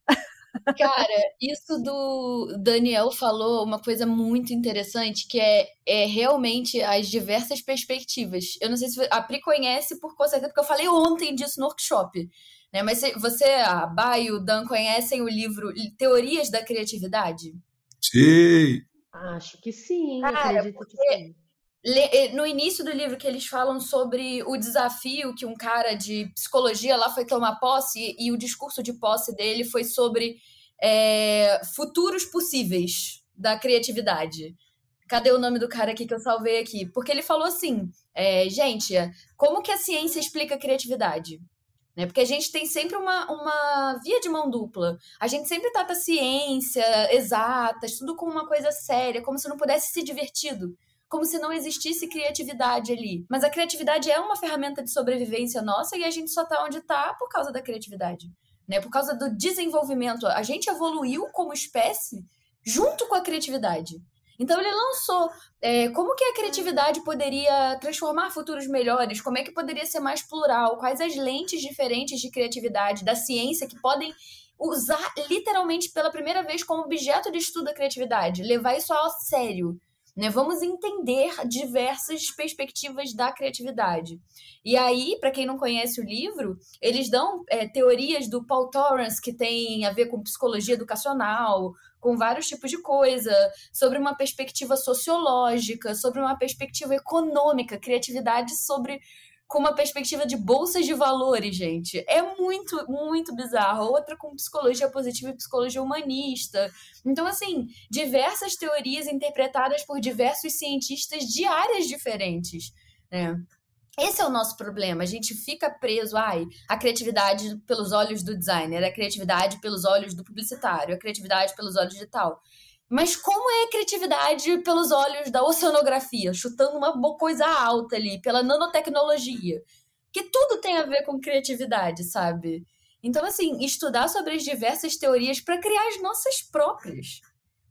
Cara, isso do Daniel falou uma coisa muito interessante, que é, é realmente as diversas perspectivas. Eu não sei se a Pri conhece por certeza, porque eu falei ontem disso no workshop. Né? Mas você, a Bay e o Dan conhecem o livro Teorias da Criatividade? Sim! Acho que sim, Cara, acredito que sim. No início do livro que eles falam sobre o desafio que um cara de psicologia lá foi tomar posse e o discurso de posse dele foi sobre é, futuros possíveis da criatividade. Cadê o nome do cara aqui que eu salvei aqui? Porque ele falou assim, é, gente, como que a ciência explica a criatividade? Né? Porque a gente tem sempre uma, uma via de mão dupla. A gente sempre trata ciência, exatas, tudo como uma coisa séria, como se não pudesse ser divertido como se não existisse criatividade ali. Mas a criatividade é uma ferramenta de sobrevivência nossa e a gente só tá onde tá por causa da criatividade. Né? Por causa do desenvolvimento. A gente evoluiu como espécie junto com a criatividade. Então ele lançou é, como que a criatividade poderia transformar futuros melhores, como é que poderia ser mais plural, quais as lentes diferentes de criatividade da ciência que podem usar literalmente pela primeira vez como objeto de estudo a criatividade, levar isso a sério. Né? Vamos entender diversas perspectivas da criatividade. E aí, para quem não conhece o livro, eles dão é, teorias do Paul Torrance, que tem a ver com psicologia educacional, com vários tipos de coisa, sobre uma perspectiva sociológica, sobre uma perspectiva econômica, criatividade sobre com uma perspectiva de bolsas de valores, gente. É muito, muito bizarro. Outra com psicologia positiva e psicologia humanista. Então, assim, diversas teorias interpretadas por diversos cientistas de áreas diferentes. Né? Esse é o nosso problema. A gente fica preso, ai, a criatividade pelos olhos do designer, a criatividade pelos olhos do publicitário, a criatividade pelos olhos de tal. Mas como é a criatividade pelos olhos da oceanografia, chutando uma coisa alta ali, pela nanotecnologia? Que tudo tem a ver com criatividade, sabe? Então, assim, estudar sobre as diversas teorias para criar as nossas próprias.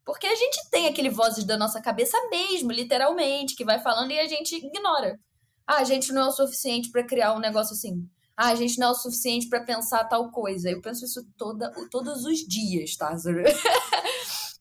Porque a gente tem aquele vozes da nossa cabeça mesmo, literalmente, que vai falando e a gente ignora. Ah, a gente não é o suficiente para criar um negócio assim. Ah, a gente não é o suficiente para pensar tal coisa. Eu penso isso toda, todos os dias, tá?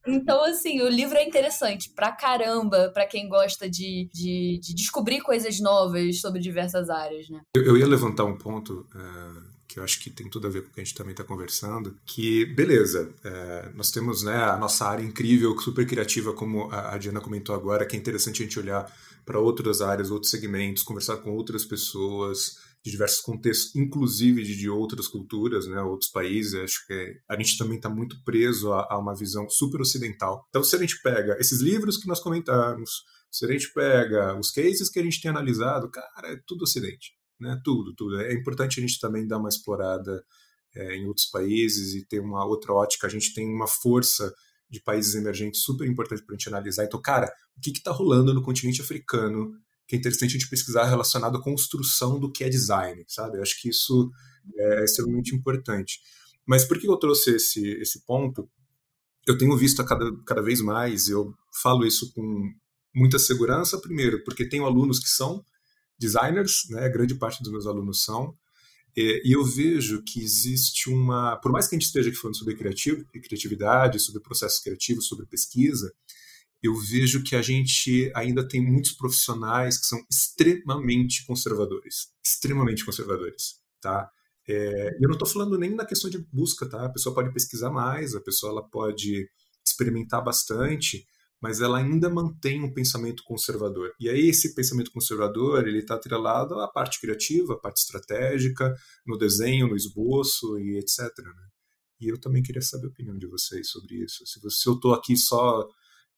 Então, assim, o livro é interessante pra caramba, pra quem gosta de, de, de descobrir coisas novas sobre diversas áreas, né? Eu, eu ia levantar um ponto uh, que eu acho que tem tudo a ver com o que a gente também está conversando, que, beleza, uh, nós temos né, a nossa área incrível, super criativa, como a, a Diana comentou agora, que é interessante a gente olhar para outras áreas, outros segmentos, conversar com outras pessoas, de diversos contextos, inclusive de, de outras culturas, né, outros países. Acho que a gente também está muito preso a, a, uma visão super ocidental. Então, se a gente pega esses livros que nós comentamos, se a gente pega os cases que a gente tem analisado, cara, é tudo ocidente, né? Tudo, tudo. É importante a gente também dar uma explorada é, em outros países e ter uma outra ótica. A gente tem uma força de países emergentes super importante para a gente analisar. Então, cara, o que está rolando no continente africano que é interessante a gente pesquisar relacionado à construção do que é design, sabe? Eu acho que isso é extremamente importante. Mas por que eu trouxe esse, esse ponto? Eu tenho visto a cada, cada vez mais, eu falo isso com muita segurança, primeiro, porque tenho alunos que são designers, né? grande parte dos meus alunos são, e, eu vejo que existe uma. Por mais que a gente esteja aqui falando sobre criativo, criatividade, sobre processos criativos, sobre pesquisa, eu vejo que a gente ainda tem muitos profissionais que são extremamente conservadores, extremamente conservadores, tá? É, eu não estou falando nem na questão de busca, tá? A pessoa pode pesquisar mais, a pessoa ela pode experimentar bastante, mas ela ainda mantém um pensamento conservador. E aí esse pensamento conservador ele está atrelado à parte criativa, à parte estratégica, no desenho, no esboço e etc. Né? E eu também queria saber a opinião de vocês sobre isso. Se, você, se eu estou aqui só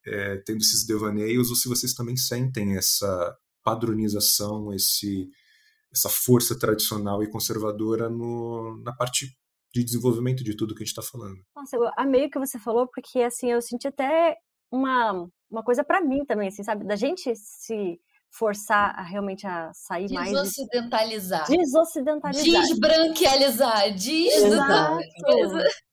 é, tendo esses devaneios ou se vocês também sentem essa padronização, esse, essa força tradicional e conservadora no, na parte de desenvolvimento de tudo que a gente está falando. Nossa, eu amei o que você falou, porque assim, eu senti até uma, uma coisa para mim também, assim, sabe? Da gente se forçar a, realmente a sair mais. Desocidentalizar. Desocidentalizar. Desbranquializar. Desnudar.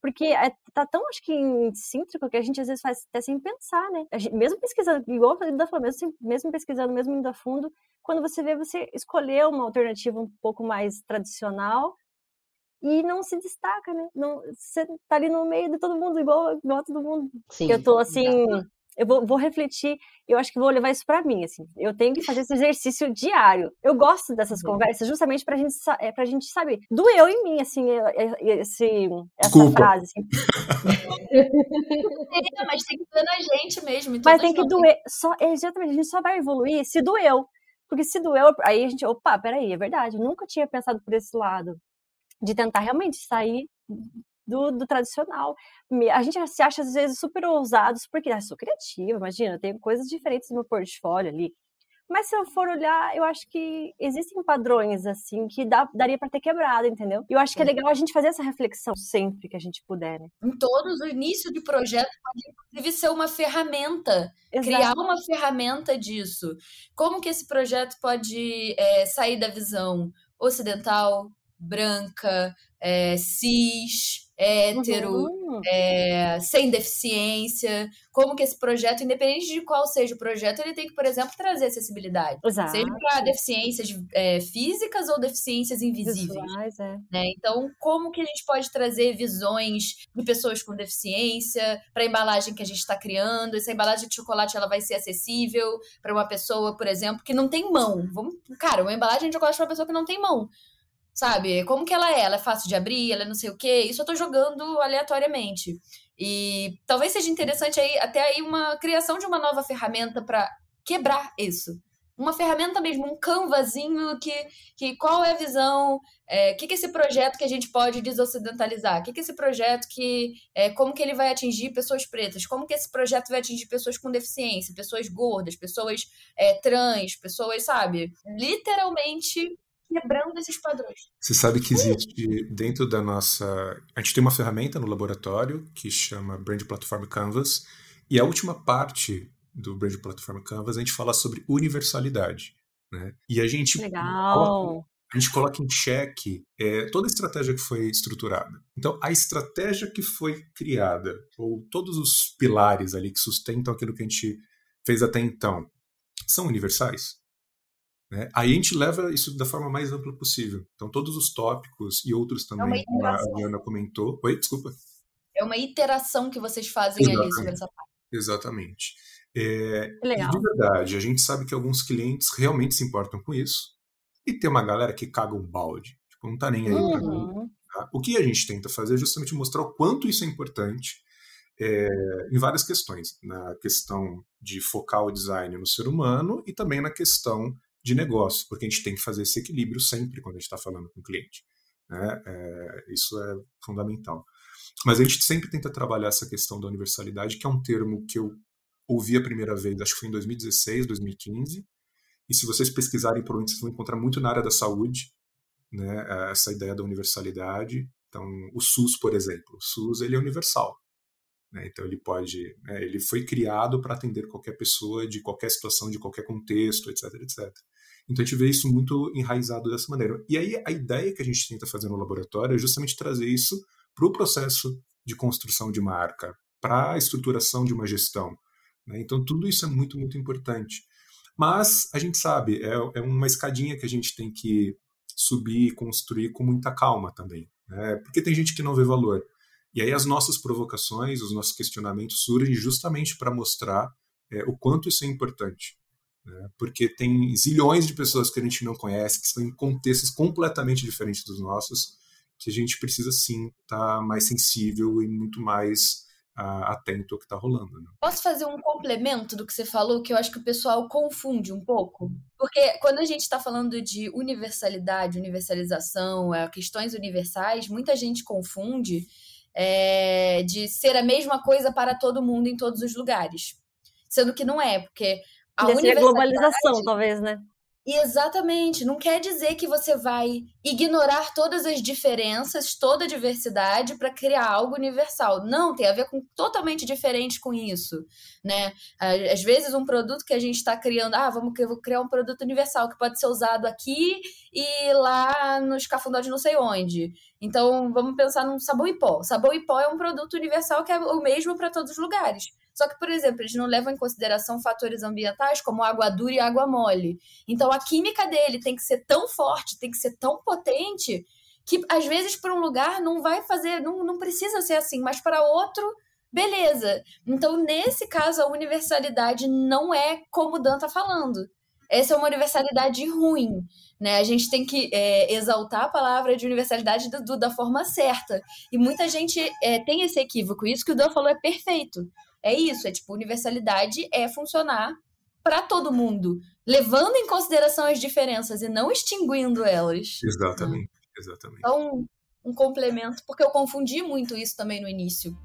Porque é, tá tão, acho que, cíntrico que a gente às vezes faz até sem pensar, né? Gente, mesmo pesquisando, igual eu da mesmo, mesmo pesquisando, mesmo indo a fundo, quando você vê, você escolheu uma alternativa um pouco mais tradicional e não se destaca, né? Não, você tá ali no meio de todo mundo, igual, igual a todo mundo. Sim, eu tô assim eu vou, vou refletir, eu acho que vou levar isso para mim, assim. Eu tenho que fazer esse exercício diário. Eu gosto dessas uhum. conversas justamente pra gente, é, pra gente, sabe, doeu em mim, assim, esse, essa Desculpa. frase, assim. é, mas tem que doer na gente mesmo. Mas tem que doer, só, exatamente, a gente só vai evoluir se doeu. Porque se doeu, aí a gente, opa, peraí, é verdade, eu nunca tinha pensado por esse lado. De tentar realmente sair do, do, tradicional. A gente se acha às vezes super ousados, porque ah, sou criativa, imagina, tenho coisas diferentes no meu portfólio ali. Mas se eu for olhar, eu acho que existem padrões, assim, que dá, daria para ter quebrado, entendeu? E eu acho que é legal a gente fazer essa reflexão sempre que a gente puder, né? Em todos, o início de projeto pode, inclusive, ser uma ferramenta. Exato. Criar uma ferramenta disso. Como que esse projeto pode é, sair da visão ocidental, branca, é, cis, hétero, uhum. é, sem deficiência, como que esse projeto, independente de qual seja o projeto, ele tem que, por exemplo, trazer acessibilidade. Exato. Seja para deficiências é, físicas ou deficiências invisíveis. Visuais, é. né? Então, como que a gente pode trazer visões de pessoas com deficiência para a embalagem que a gente está criando? Essa embalagem de chocolate ela vai ser acessível para uma pessoa, por exemplo, que não tem mão. Vamos, cara, uma embalagem de chocolate para uma pessoa que não tem mão sabe? Como que ela é? Ela é fácil de abrir, ela é não sei o quê. Isso eu tô jogando aleatoriamente. E talvez seja interessante aí até aí uma criação de uma nova ferramenta para quebrar isso. Uma ferramenta mesmo, um canvazinho que, que qual é a visão, o é, que, que esse projeto que a gente pode desocidentalizar, o que, que esse projeto que, é, como que ele vai atingir pessoas pretas, como que esse projeto vai atingir pessoas com deficiência, pessoas gordas, pessoas é, trans, pessoas, sabe, literalmente quebrando esses padrões. Você sabe que existe dentro da nossa. A gente tem uma ferramenta no laboratório que chama Brand Platform Canvas, e a última parte do Brand Platform Canvas a gente fala sobre universalidade. Né? E a gente. Legal. A gente coloca em xeque é, toda a estratégia que foi estruturada. Então, a estratégia que foi criada, ou todos os pilares ali que sustentam aquilo que a gente fez até então, são universais? Né? Aí a gente leva isso da forma mais ampla possível. Então, todos os tópicos e outros é também, como a Diana comentou. Oi, desculpa. É uma iteração que vocês fazem Exatamente. ali sobre essa parte. Exatamente. É, Legal. de verdade, a gente sabe que alguns clientes realmente se importam com isso. E tem uma galera que caga um balde. Tipo, não tá nem aí uhum. pra mim. Tá? O que a gente tenta fazer é justamente mostrar o quanto isso é importante é, em várias questões. Na questão de focar o design no ser humano e também na questão de negócio, porque a gente tem que fazer esse equilíbrio sempre quando a gente está falando com o cliente. Né? É, isso é fundamental. Mas a gente sempre tenta trabalhar essa questão da universalidade, que é um termo que eu ouvi a primeira vez, acho que foi em 2016, 2015. E se vocês pesquisarem onde, vocês vão encontrar muito na área da saúde, né, essa ideia da universalidade. Então, o SUS, por exemplo, o SUS ele é universal. Né? Então ele pode, né, ele foi criado para atender qualquer pessoa de qualquer situação, de qualquer contexto, etc, etc. Então a gente vê isso muito enraizado dessa maneira. E aí a ideia que a gente tenta fazer no laboratório é justamente trazer isso para o processo de construção de marca, para a estruturação de uma gestão. Né? Então tudo isso é muito, muito importante. Mas a gente sabe, é, é uma escadinha que a gente tem que subir e construir com muita calma também. Né? Porque tem gente que não vê valor. E aí as nossas provocações, os nossos questionamentos surgem justamente para mostrar é, o quanto isso é importante. Né? Porque tem zilhões de pessoas que a gente não conhece, que estão em contextos completamente diferentes dos nossos, que a gente precisa sim estar tá mais sensível e muito mais uh, atento ao que está rolando. Né? Posso fazer um complemento do que você falou, que eu acho que o pessoal confunde um pouco? Porque quando a gente está falando de universalidade, universalização, é, questões universais, muita gente confunde é, de ser a mesma coisa para todo mundo em todos os lugares. Sendo que não é, porque a universalidade... globalização, talvez, né? Exatamente. Não quer dizer que você vai ignorar todas as diferenças, toda a diversidade para criar algo universal. Não, tem a ver com totalmente diferente com isso, né? Às vezes um produto que a gente está criando, ah, vamos criar um produto universal que pode ser usado aqui e lá nos cafundó de não sei onde. Então, vamos pensar num sabão em pó. Sabão em pó é um produto universal que é o mesmo para todos os lugares. Só que, por exemplo, eles não levam em consideração fatores ambientais como água dura e água mole. Então, a química dele tem que ser tão forte, tem que ser tão potente, que às vezes para um lugar não vai fazer, não, não precisa ser assim, mas para outro, beleza. Então, nesse caso, a universalidade não é como o Dan está falando. Essa é uma universalidade ruim. Né? A gente tem que é, exaltar a palavra de universalidade do, do, da forma certa. E muita gente é, tem esse equívoco. Isso que o Dan falou é perfeito. É isso, é tipo, universalidade é funcionar para todo mundo, levando em consideração as diferenças e não extinguindo elas. Exatamente, exatamente. Então, um complemento, porque eu confundi muito isso também no início.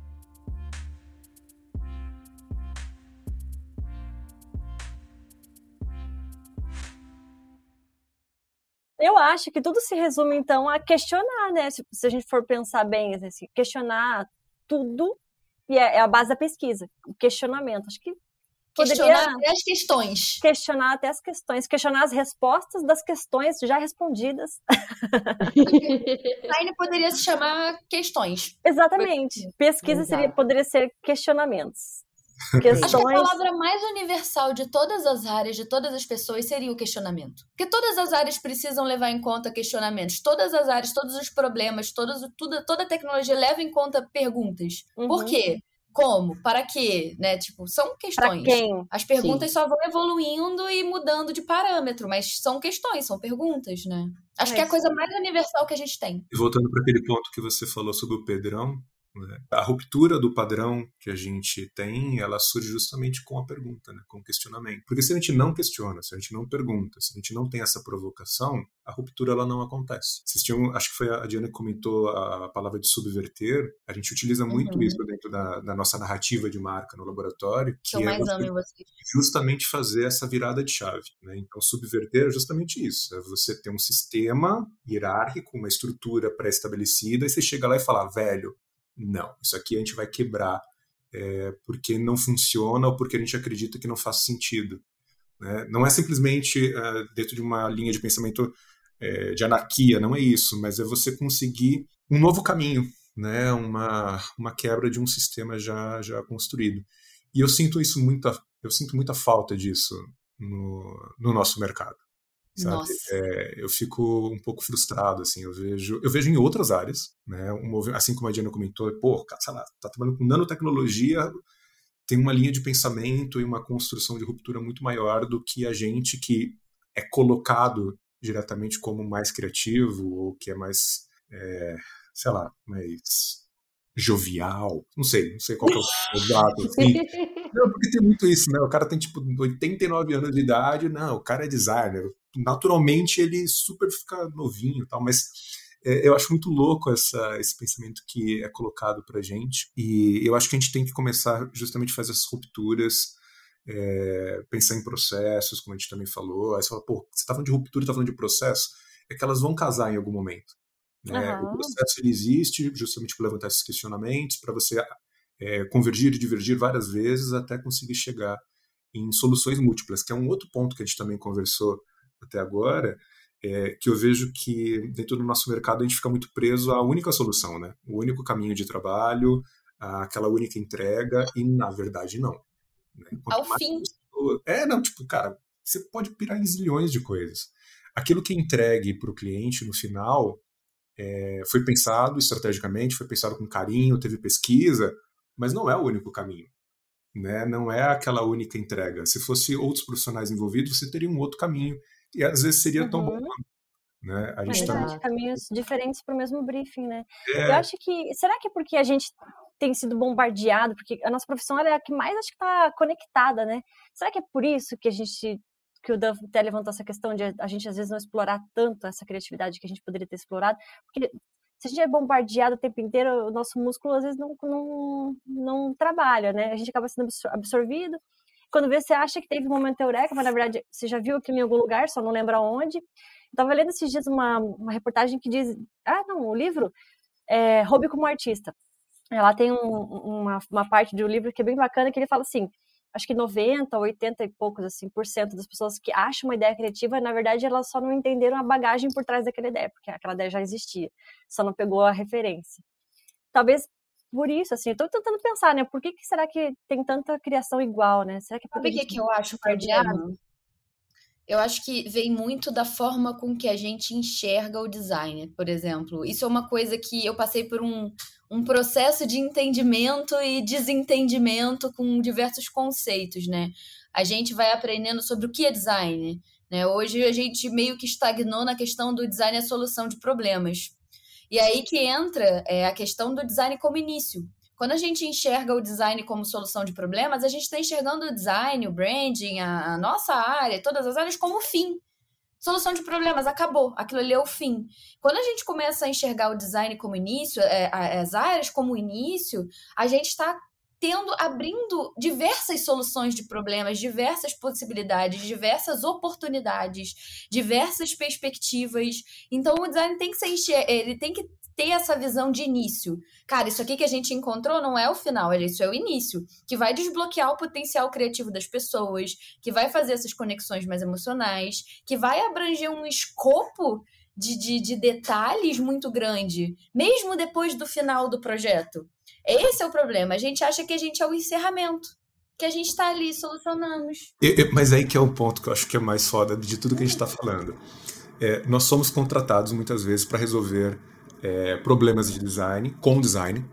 Eu acho que tudo se resume, então, a questionar, né? Se, se a gente for pensar bem, assim, questionar tudo é, é a base da pesquisa, o questionamento. Acho que Questionar até as questões. Questionar até as questões, questionar as respostas das questões já respondidas. Ainda poderia se chamar questões. Exatamente. Pesquisa seria, poderia ser questionamentos. Questões... Acho que a palavra mais universal de todas as áreas, de todas as pessoas, seria o questionamento. Porque todas as áreas precisam levar em conta questionamentos. Todas as áreas, todos os problemas, todos, tudo, toda a tecnologia leva em conta perguntas. Uhum. Por quê? Como? Para quê? Né? Tipo, são questões. quem? As perguntas Sim. só vão evoluindo e mudando de parâmetro, mas são questões, são perguntas, né? Acho é que é a coisa mais universal que a gente tem. E voltando para aquele ponto que você falou sobre o Pedrão, né? A ruptura do padrão que a gente tem, ela surge justamente com a pergunta, né? com o questionamento. Porque se a gente não questiona, se a gente não pergunta, se a gente não tem essa provocação, a ruptura ela não acontece. Vocês tinham, acho que foi a Diana que comentou a palavra de subverter, a gente utiliza muito uhum. isso dentro da, da, nossa narrativa de marca no laboratório, que, que é justamente fazer essa virada de chave. Né? Então, subverter é justamente isso, é você ter um sistema hierárquico, uma estrutura pré-estabelecida, e você chega lá e fala, velho, não, isso aqui a gente vai quebrar é, porque não funciona ou porque a gente acredita que não faz sentido. Né? Não é simplesmente uh, dentro de uma linha de pensamento é, de anarquia, não é isso, mas é você conseguir um novo caminho, né? uma, uma quebra de um sistema já, já construído. E eu sinto isso muita, eu sinto muita falta disso no, no nosso mercado. Sabe? É, eu fico um pouco frustrado, assim, eu vejo, eu vejo em outras áreas, né, um, assim como a Diana comentou, pô, sei lá, tá trabalhando com nanotecnologia, tem uma linha de pensamento e uma construção de ruptura muito maior do que a gente que é colocado diretamente como mais criativo ou que é mais, é, sei lá, mais jovial, não sei, não sei qual é o dado, assim. Não, porque tem muito isso, né? O cara tem tipo 89 anos de idade, não, o cara é designer, naturalmente ele super fica novinho e tal, mas é, eu acho muito louco essa, esse pensamento que é colocado pra gente e eu acho que a gente tem que começar justamente a fazer essas rupturas é, pensar em processos, como a gente também falou. Aí você fala, pô, você tá falando de ruptura, tá falando de processo, é que elas vão casar em algum momento. Né? Uhum. O processo ele existe justamente para levantar esses questionamentos, para você é, convergir e divergir várias vezes até conseguir chegar em soluções múltiplas, que é um outro ponto que a gente também conversou até agora, é, que eu vejo que dentro do nosso mercado a gente fica muito preso à única solução, né? O único caminho de trabalho, aquela única entrega, e na verdade não. Né? Ao fim. Pessoa... É, não, tipo, cara, você pode pirar em zilhões de coisas. Aquilo que é entregue para o cliente no final é, foi pensado estrategicamente, foi pensado com carinho, teve pesquisa, mas não é o único caminho. Né? Não é aquela única entrega. Se fosse outros profissionais envolvidos, você teria um outro caminho e às vezes seria uhum. tão bom. Uhum. Né? A gente tá... caminhos diferentes para o mesmo briefing, né? É... Eu acho que será que é porque a gente tem sido bombardeado, porque a nossa profissão é a que mais acho que está conectada, né? Será que é por isso que a gente que o Dan até levantou essa questão de a gente às vezes não explorar tanto essa criatividade que a gente poderia ter explorado, porque se a gente é bombardeado o tempo inteiro, o nosso músculo às vezes não, não, não trabalha, né? A gente acaba sendo absorvido. quando vê, você acha que teve um momento eureka, mas na verdade você já viu aquilo em algum lugar, só não lembra onde. Estava lendo esses dias uma, uma reportagem que diz, ah, não, o livro é Hobby como Artista. Ela tem um, uma, uma parte do livro que é bem bacana, que ele fala assim, acho que 90, 80 e poucos assim por cento das pessoas que acham uma ideia criativa, na verdade, elas só não entenderam a bagagem por trás daquela ideia, porque aquela ideia já existia, só não pegou a referência. Talvez por isso, assim, eu tô tentando pensar, né? Por que, que será que tem tanta criação igual, né? Será que é Sabe o que, que eu acho problema? Eu acho que vem muito da forma com que a gente enxerga o design, por exemplo. Isso é uma coisa que eu passei por um, um processo de entendimento e desentendimento com diversos conceitos, né? A gente vai aprendendo sobre o que é design. Né? Hoje a gente meio que estagnou na questão do design e a solução de problemas. E aí que entra é, a questão do design como início. Quando a gente enxerga o design como solução de problemas, a gente está enxergando o design, o branding, a, a nossa área, todas as áreas como fim. Solução de problemas, acabou. Aquilo ali é o fim. Quando a gente começa a enxergar o design como início, é, as áreas como início, a gente está tendo, abrindo diversas soluções de problemas, diversas possibilidades, diversas oportunidades, diversas perspectivas. Então o design tem que ser ele tem que ter essa visão de início. Cara, isso aqui que a gente encontrou não é o final, isso é o início, que vai desbloquear o potencial criativo das pessoas, que vai fazer essas conexões mais emocionais, que vai abranger um escopo de, de, de detalhes muito grande, mesmo depois do final do projeto. Esse é o problema. A gente acha que a gente é o encerramento. Que a gente está ali solucionando. mas aí que é o ponto que eu acho que é mais foda de tudo que a gente está falando. É, nós somos contratados muitas vezes para resolver é, problemas de design com design,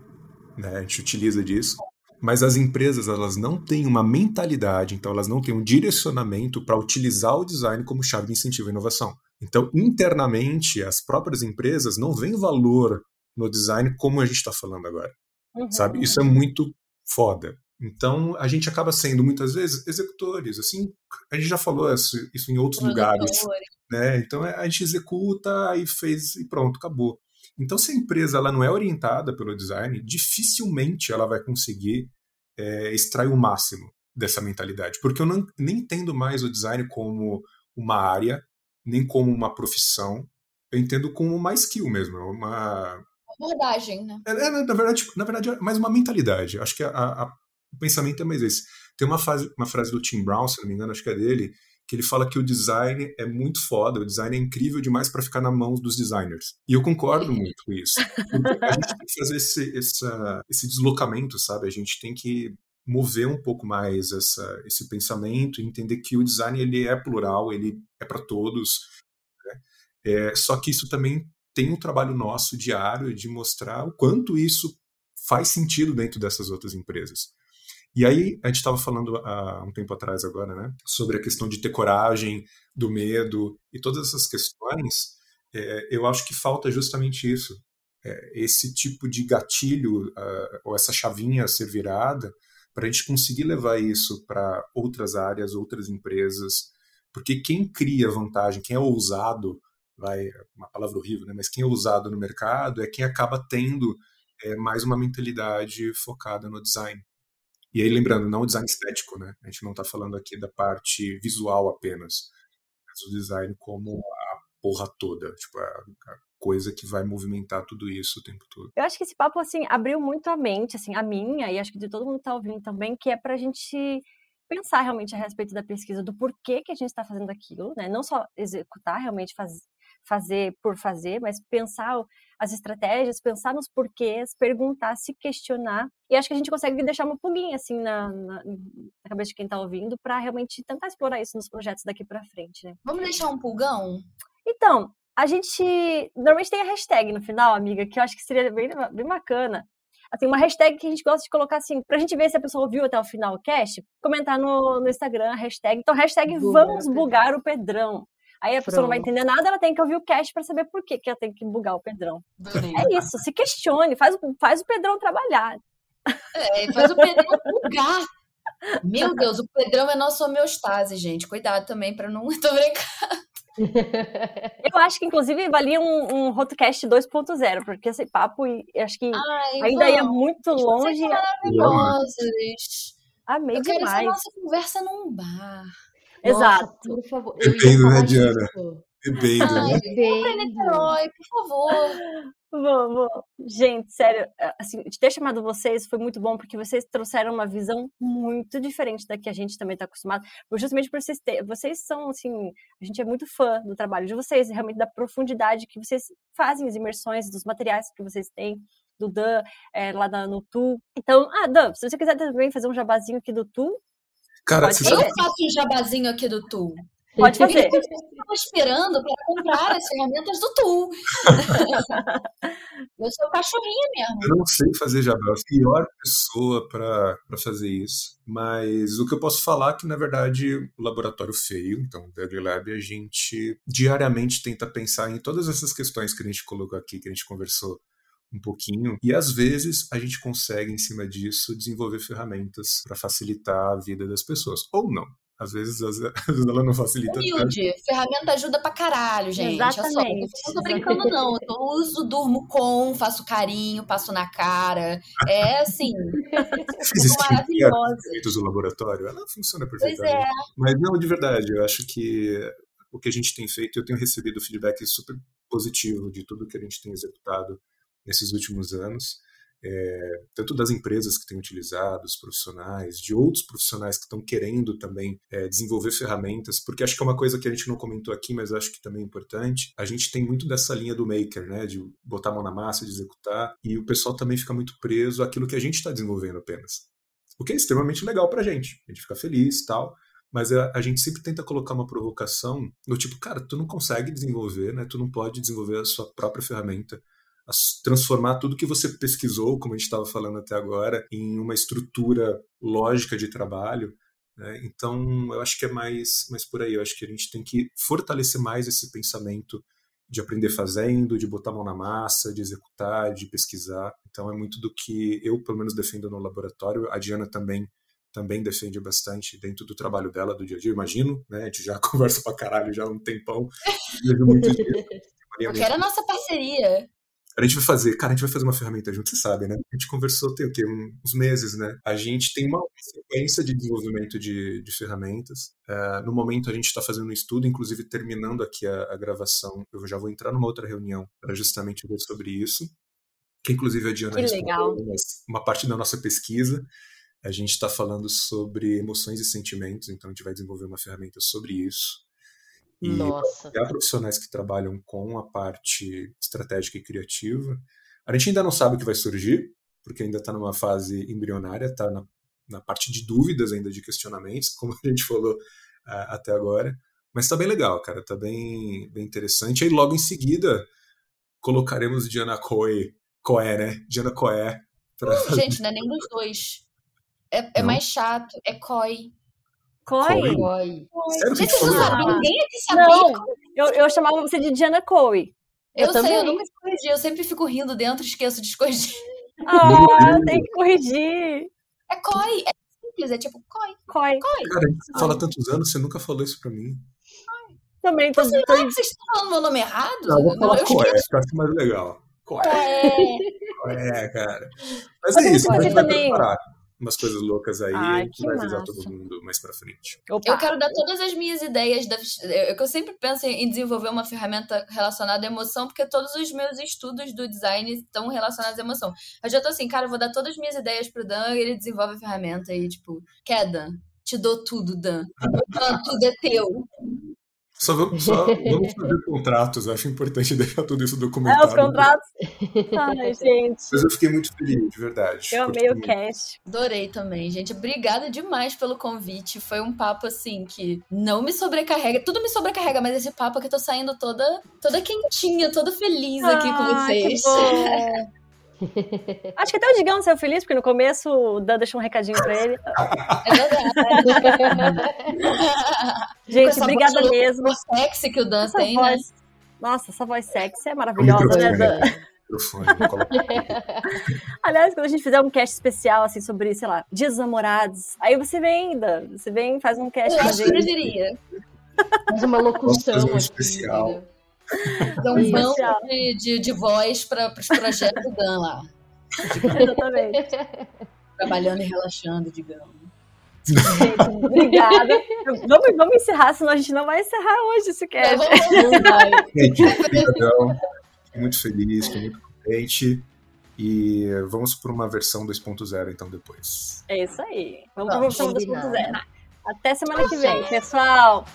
né? a gente utiliza disso, mas as empresas elas não têm uma mentalidade, então elas não têm um direcionamento para utilizar o design como chave de incentivo à inovação. Então, internamente, as próprias empresas não veem valor no design como a gente está falando agora. Uhum. Sabe? Isso é muito foda. Então, a gente acaba sendo, muitas vezes, executores. Assim, a gente já falou isso, isso em outros lugares. Né? Então, é, a gente executa e fez e pronto, acabou. Então, se a empresa ela não é orientada pelo design, dificilmente ela vai conseguir é, extrair o máximo dessa mentalidade. Porque eu não, nem entendo mais o design como uma área, nem como uma profissão. Eu entendo como uma skill mesmo, uma abordagem, né? É, é, na, verdade, na verdade, é mais uma mentalidade. Acho que a, a, o pensamento é mais esse. Tem uma, fase, uma frase do Tim Brown, se não me engano, acho que é dele, que ele fala que o design é muito foda, o design é incrível demais para ficar na mão dos designers. E eu concordo muito com isso. a gente tem que fazer esse, essa, esse deslocamento, sabe? A gente tem que mover um pouco mais essa, esse pensamento e entender que o design ele é plural, ele é para todos. Né? É, só que isso também tem um trabalho nosso diário de mostrar o quanto isso faz sentido dentro dessas outras empresas. E aí, a gente estava falando há um tempo atrás agora, né, sobre a questão de ter coragem, do medo e todas essas questões, é, eu acho que falta justamente isso, é, esse tipo de gatilho, uh, ou essa chavinha a ser virada, para a gente conseguir levar isso para outras áreas, outras empresas, porque quem cria vantagem, quem é ousado, vai uma palavra horrível, né? Mas quem é usado no mercado é quem acaba tendo é, mais uma mentalidade focada no design. E aí lembrando, não o design estético, né? A gente não está falando aqui da parte visual apenas, mas o design como a porra toda, tipo a, coisa que vai movimentar tudo isso o tempo todo. Eu acho que esse papo assim abriu muito a mente, assim, a minha e acho que de todo mundo que está ouvindo também, que é para a gente pensar realmente a respeito da pesquisa, do porquê que a gente está fazendo aquilo, né? Não só executar, realmente faz, fazer por fazer, mas pensar as estratégias, pensar nos porquês, perguntar, se questionar. E acho que a gente consegue deixar uma pulguinha assim na, na, na cabeça de quem está ouvindo para realmente tentar explorar isso nos projetos daqui para frente, né? Vamos deixar um pulgão? Então, a gente normalmente tem a hashtag no final, amiga, que eu acho que seria bem, bem bacana. Assim, uma hashtag que a gente gosta de colocar assim, pra gente ver se a pessoa ouviu até o final o cast, comentar no, no Instagram a hashtag. Então, hashtag vamos bugar o Pedrão. Aí a pessoa Pronto. não vai entender nada, ela tem que ouvir o cast para saber por que, que ela tem que bugar o Pedrão. É isso, se questione, faz, faz o Pedrão trabalhar. É, faz o Pedrão bugar. Meu Deus, o Pedrão é nossa homeostase, gente. Cuidado também para não. Tô brincando. Eu acho que, inclusive, valia um, um Rotocast 2.0, porque esse papo acho que Ai, ainda ia muito longe. Maravilhosos. Amei eu quero demais. essa nossa conversa num bar. Exato. Nossa, por favor. Bebendo, né, Diana? disso. Bebendo, Ai, né? vamos Bebendo. Niterói, por favor. Vou. Gente, sério, assim, ter chamado vocês foi muito bom, porque vocês trouxeram uma visão muito diferente da que a gente também está acostumado, justamente por vocês terem, vocês são, assim, a gente é muito fã do trabalho de vocês, realmente da profundidade que vocês fazem, as imersões, dos materiais que vocês têm, do Dan, é, lá na- no Tu. Então, ah, Dan, se você quiser também fazer um jabazinho aqui do Tu, Cara, Pode sabe Eu faço um jabazinho aqui do Tu. pode fazer. Eu estava esperando para comprar as ferramentas do Tu. Eu sou cachorrinha mesmo. Eu não sei fazer jabá, eu sou a pior pessoa para fazer isso. Mas o que eu posso falar é que, na verdade, o laboratório feio, então o Deadly Lab, a gente diariamente tenta pensar em todas essas questões que a gente colocou aqui, que a gente conversou um pouquinho, e às vezes a gente consegue, em cima disso, desenvolver ferramentas para facilitar a vida das pessoas. Ou não. Às vezes, às vezes ela não facilita tanto. Humilde. Ferramenta ajuda pra caralho, gente. Só, Exatamente. eu não tô brincando, não. Eu uso, durmo com, faço carinho, passo na cara. É assim, maravilhosa. feitos no laboratório, ela funciona Pois perfeitamente. é. Mas não, de verdade, eu acho que o que a gente tem feito, eu tenho recebido feedback super positivo de tudo que a gente tem executado nesses últimos anos, é, tanto das empresas que têm utilizado, os profissionais, de outros profissionais que estão querendo também é, desenvolver ferramentas, porque acho que é uma coisa que a gente não comentou aqui, mas acho que também é importante. A gente tem muito dessa linha do maker, né, de botar a mão na massa, de executar, e o pessoal também fica muito preso àquilo que a gente está desenvolvendo apenas. O que é extremamente legal pra gente. A gente fica feliz e tal. Mas a, a gente sempre tenta colocar uma provocação no tipo, cara, tu não consegue desenvolver, né? Tu não pode desenvolver a sua própria ferramenta, transformar tudo que você pesquisou, como a gente estava falando até agora, em uma estrutura lógica de trabalho. né? Então, eu acho que é mais, mais por aí. Eu acho que a gente tem que fortalecer mais esse pensamento de aprender fazendo, de botar a mão na massa, de executar, de pesquisar. Então, é muito do que eu, pelo menos, defendo no laboratório. A Diana também também defende bastante dentro do trabalho dela, do dia a dia, imagino, né? A gente já conversa pra caralho já há um tempão. Eu quero a nossa parceria. A gente vai fazer, cara, a gente vai fazer uma ferramenta junto, você sabe, né? A gente conversou tem o quê? Uns meses, né? A gente tem uma sequência de desenvolvimento de, de ferramentas. É, no momento a gente está fazendo um estudo, inclusive terminando aqui a, a gravação, eu já vou entrar numa outra reunião para justamente ver sobre isso. Que inclusive a Diana uma parte da nossa pesquisa. A gente está falando sobre emoções e sentimentos, então a gente vai desenvolver uma ferramenta sobre isso. E Nossa. há profissionais que trabalham com a parte estratégica e criativa. A gente ainda não sabe o que vai surgir, porque ainda está numa fase embrionária, está na, na parte de dúvidas ainda, de questionamentos, como a gente falou até agora. Mas está bem legal, cara, está bem, bem interessante. E aí logo em seguida colocaremos Diana Coe, Coé, né? Diana Coé. Pra... Gente, não é nenhum dos dois. É, é mais chato. É COI. Coi. Oi. Sério que você sabe? Ninguém aqui sabia. Não, eu, eu chamava você de Diana Coe. Eu, Eu sei, eu também. nunca te corrigi. Eu sempre fico rindo dentro e esqueço de corrigir. Ah, tem que corrigir. É COI. É simples. É tipo COI. Coi. COI. Cara, a gente fala há tantos anos, você nunca falou isso pra mim. Também tô, Você tô- não é que vocês estão falando meu nome errado? Não, eu vou falar eu Coé, esqueço. que eu acho mais legal. Coé. É. É, cara. Mas Mas é isso, a você gente vai também- preparar umas coisas loucas aí Ai, a gente que vai avisar massa. todo mundo mais pra frente. Opa. Eu quero dar todas as minhas ideias. Da, eu, que eu sempre penso em desenvolver uma ferramenta relacionada à emoção, porque todos os meus estudos do design estão relacionados à emoção. Eu já tô assim, cara, eu vou dar todas as minhas ideias pro Dan e ele desenvolve a ferramenta. E, tipo, quer, Dan? Te dou tudo, Dan. Dan, tudo é teu. Só vamos, só vamos fazer contratos, acho importante deixar tudo isso É, documentado. os contratos. Ai, gente. Mas eu fiquei muito feliz, de verdade. Eu amei o cast. Adorei também, gente. Obrigada demais pelo convite. Foi um papo assim que não me sobrecarrega. Tudo me sobrecarrega, mas esse papo aqui eu tô saindo toda, toda quentinha, toda feliz aqui com Ah, que vocês. bom. Acho que até o Digão saiu feliz, porque no começo o Dan deixou um recadinho pra ele. É Gente, obrigada voz mesmo. sexy que o Dan Essa tem, né? voz. Nossa, essa voz sexy é maravilhosa, né, Dan? né? Microfone, vou colocar. Aliás, quando a gente fizer um cast especial, assim, sobre, sei lá, dias dos namorados, aí você vem, Dan. Você vem, faz um cast Eu pra acho que eu gente. diria. Faz uma locução um especial. Dá um banco de, de, de voz para os projetos do Dan lá. Exatamente. Trabalhando e relaxando, digamos. Gente, obrigada. vamos, vamos encerrar, senão a gente não vai encerrar hoje se quer. Não vai. Gente, obrigadão. Muito feliz, estou muito contente. E vamos para uma versão 2.0 então depois. É isso aí. Vamos para uma versão 2.0. Até semana que vem, pessoal.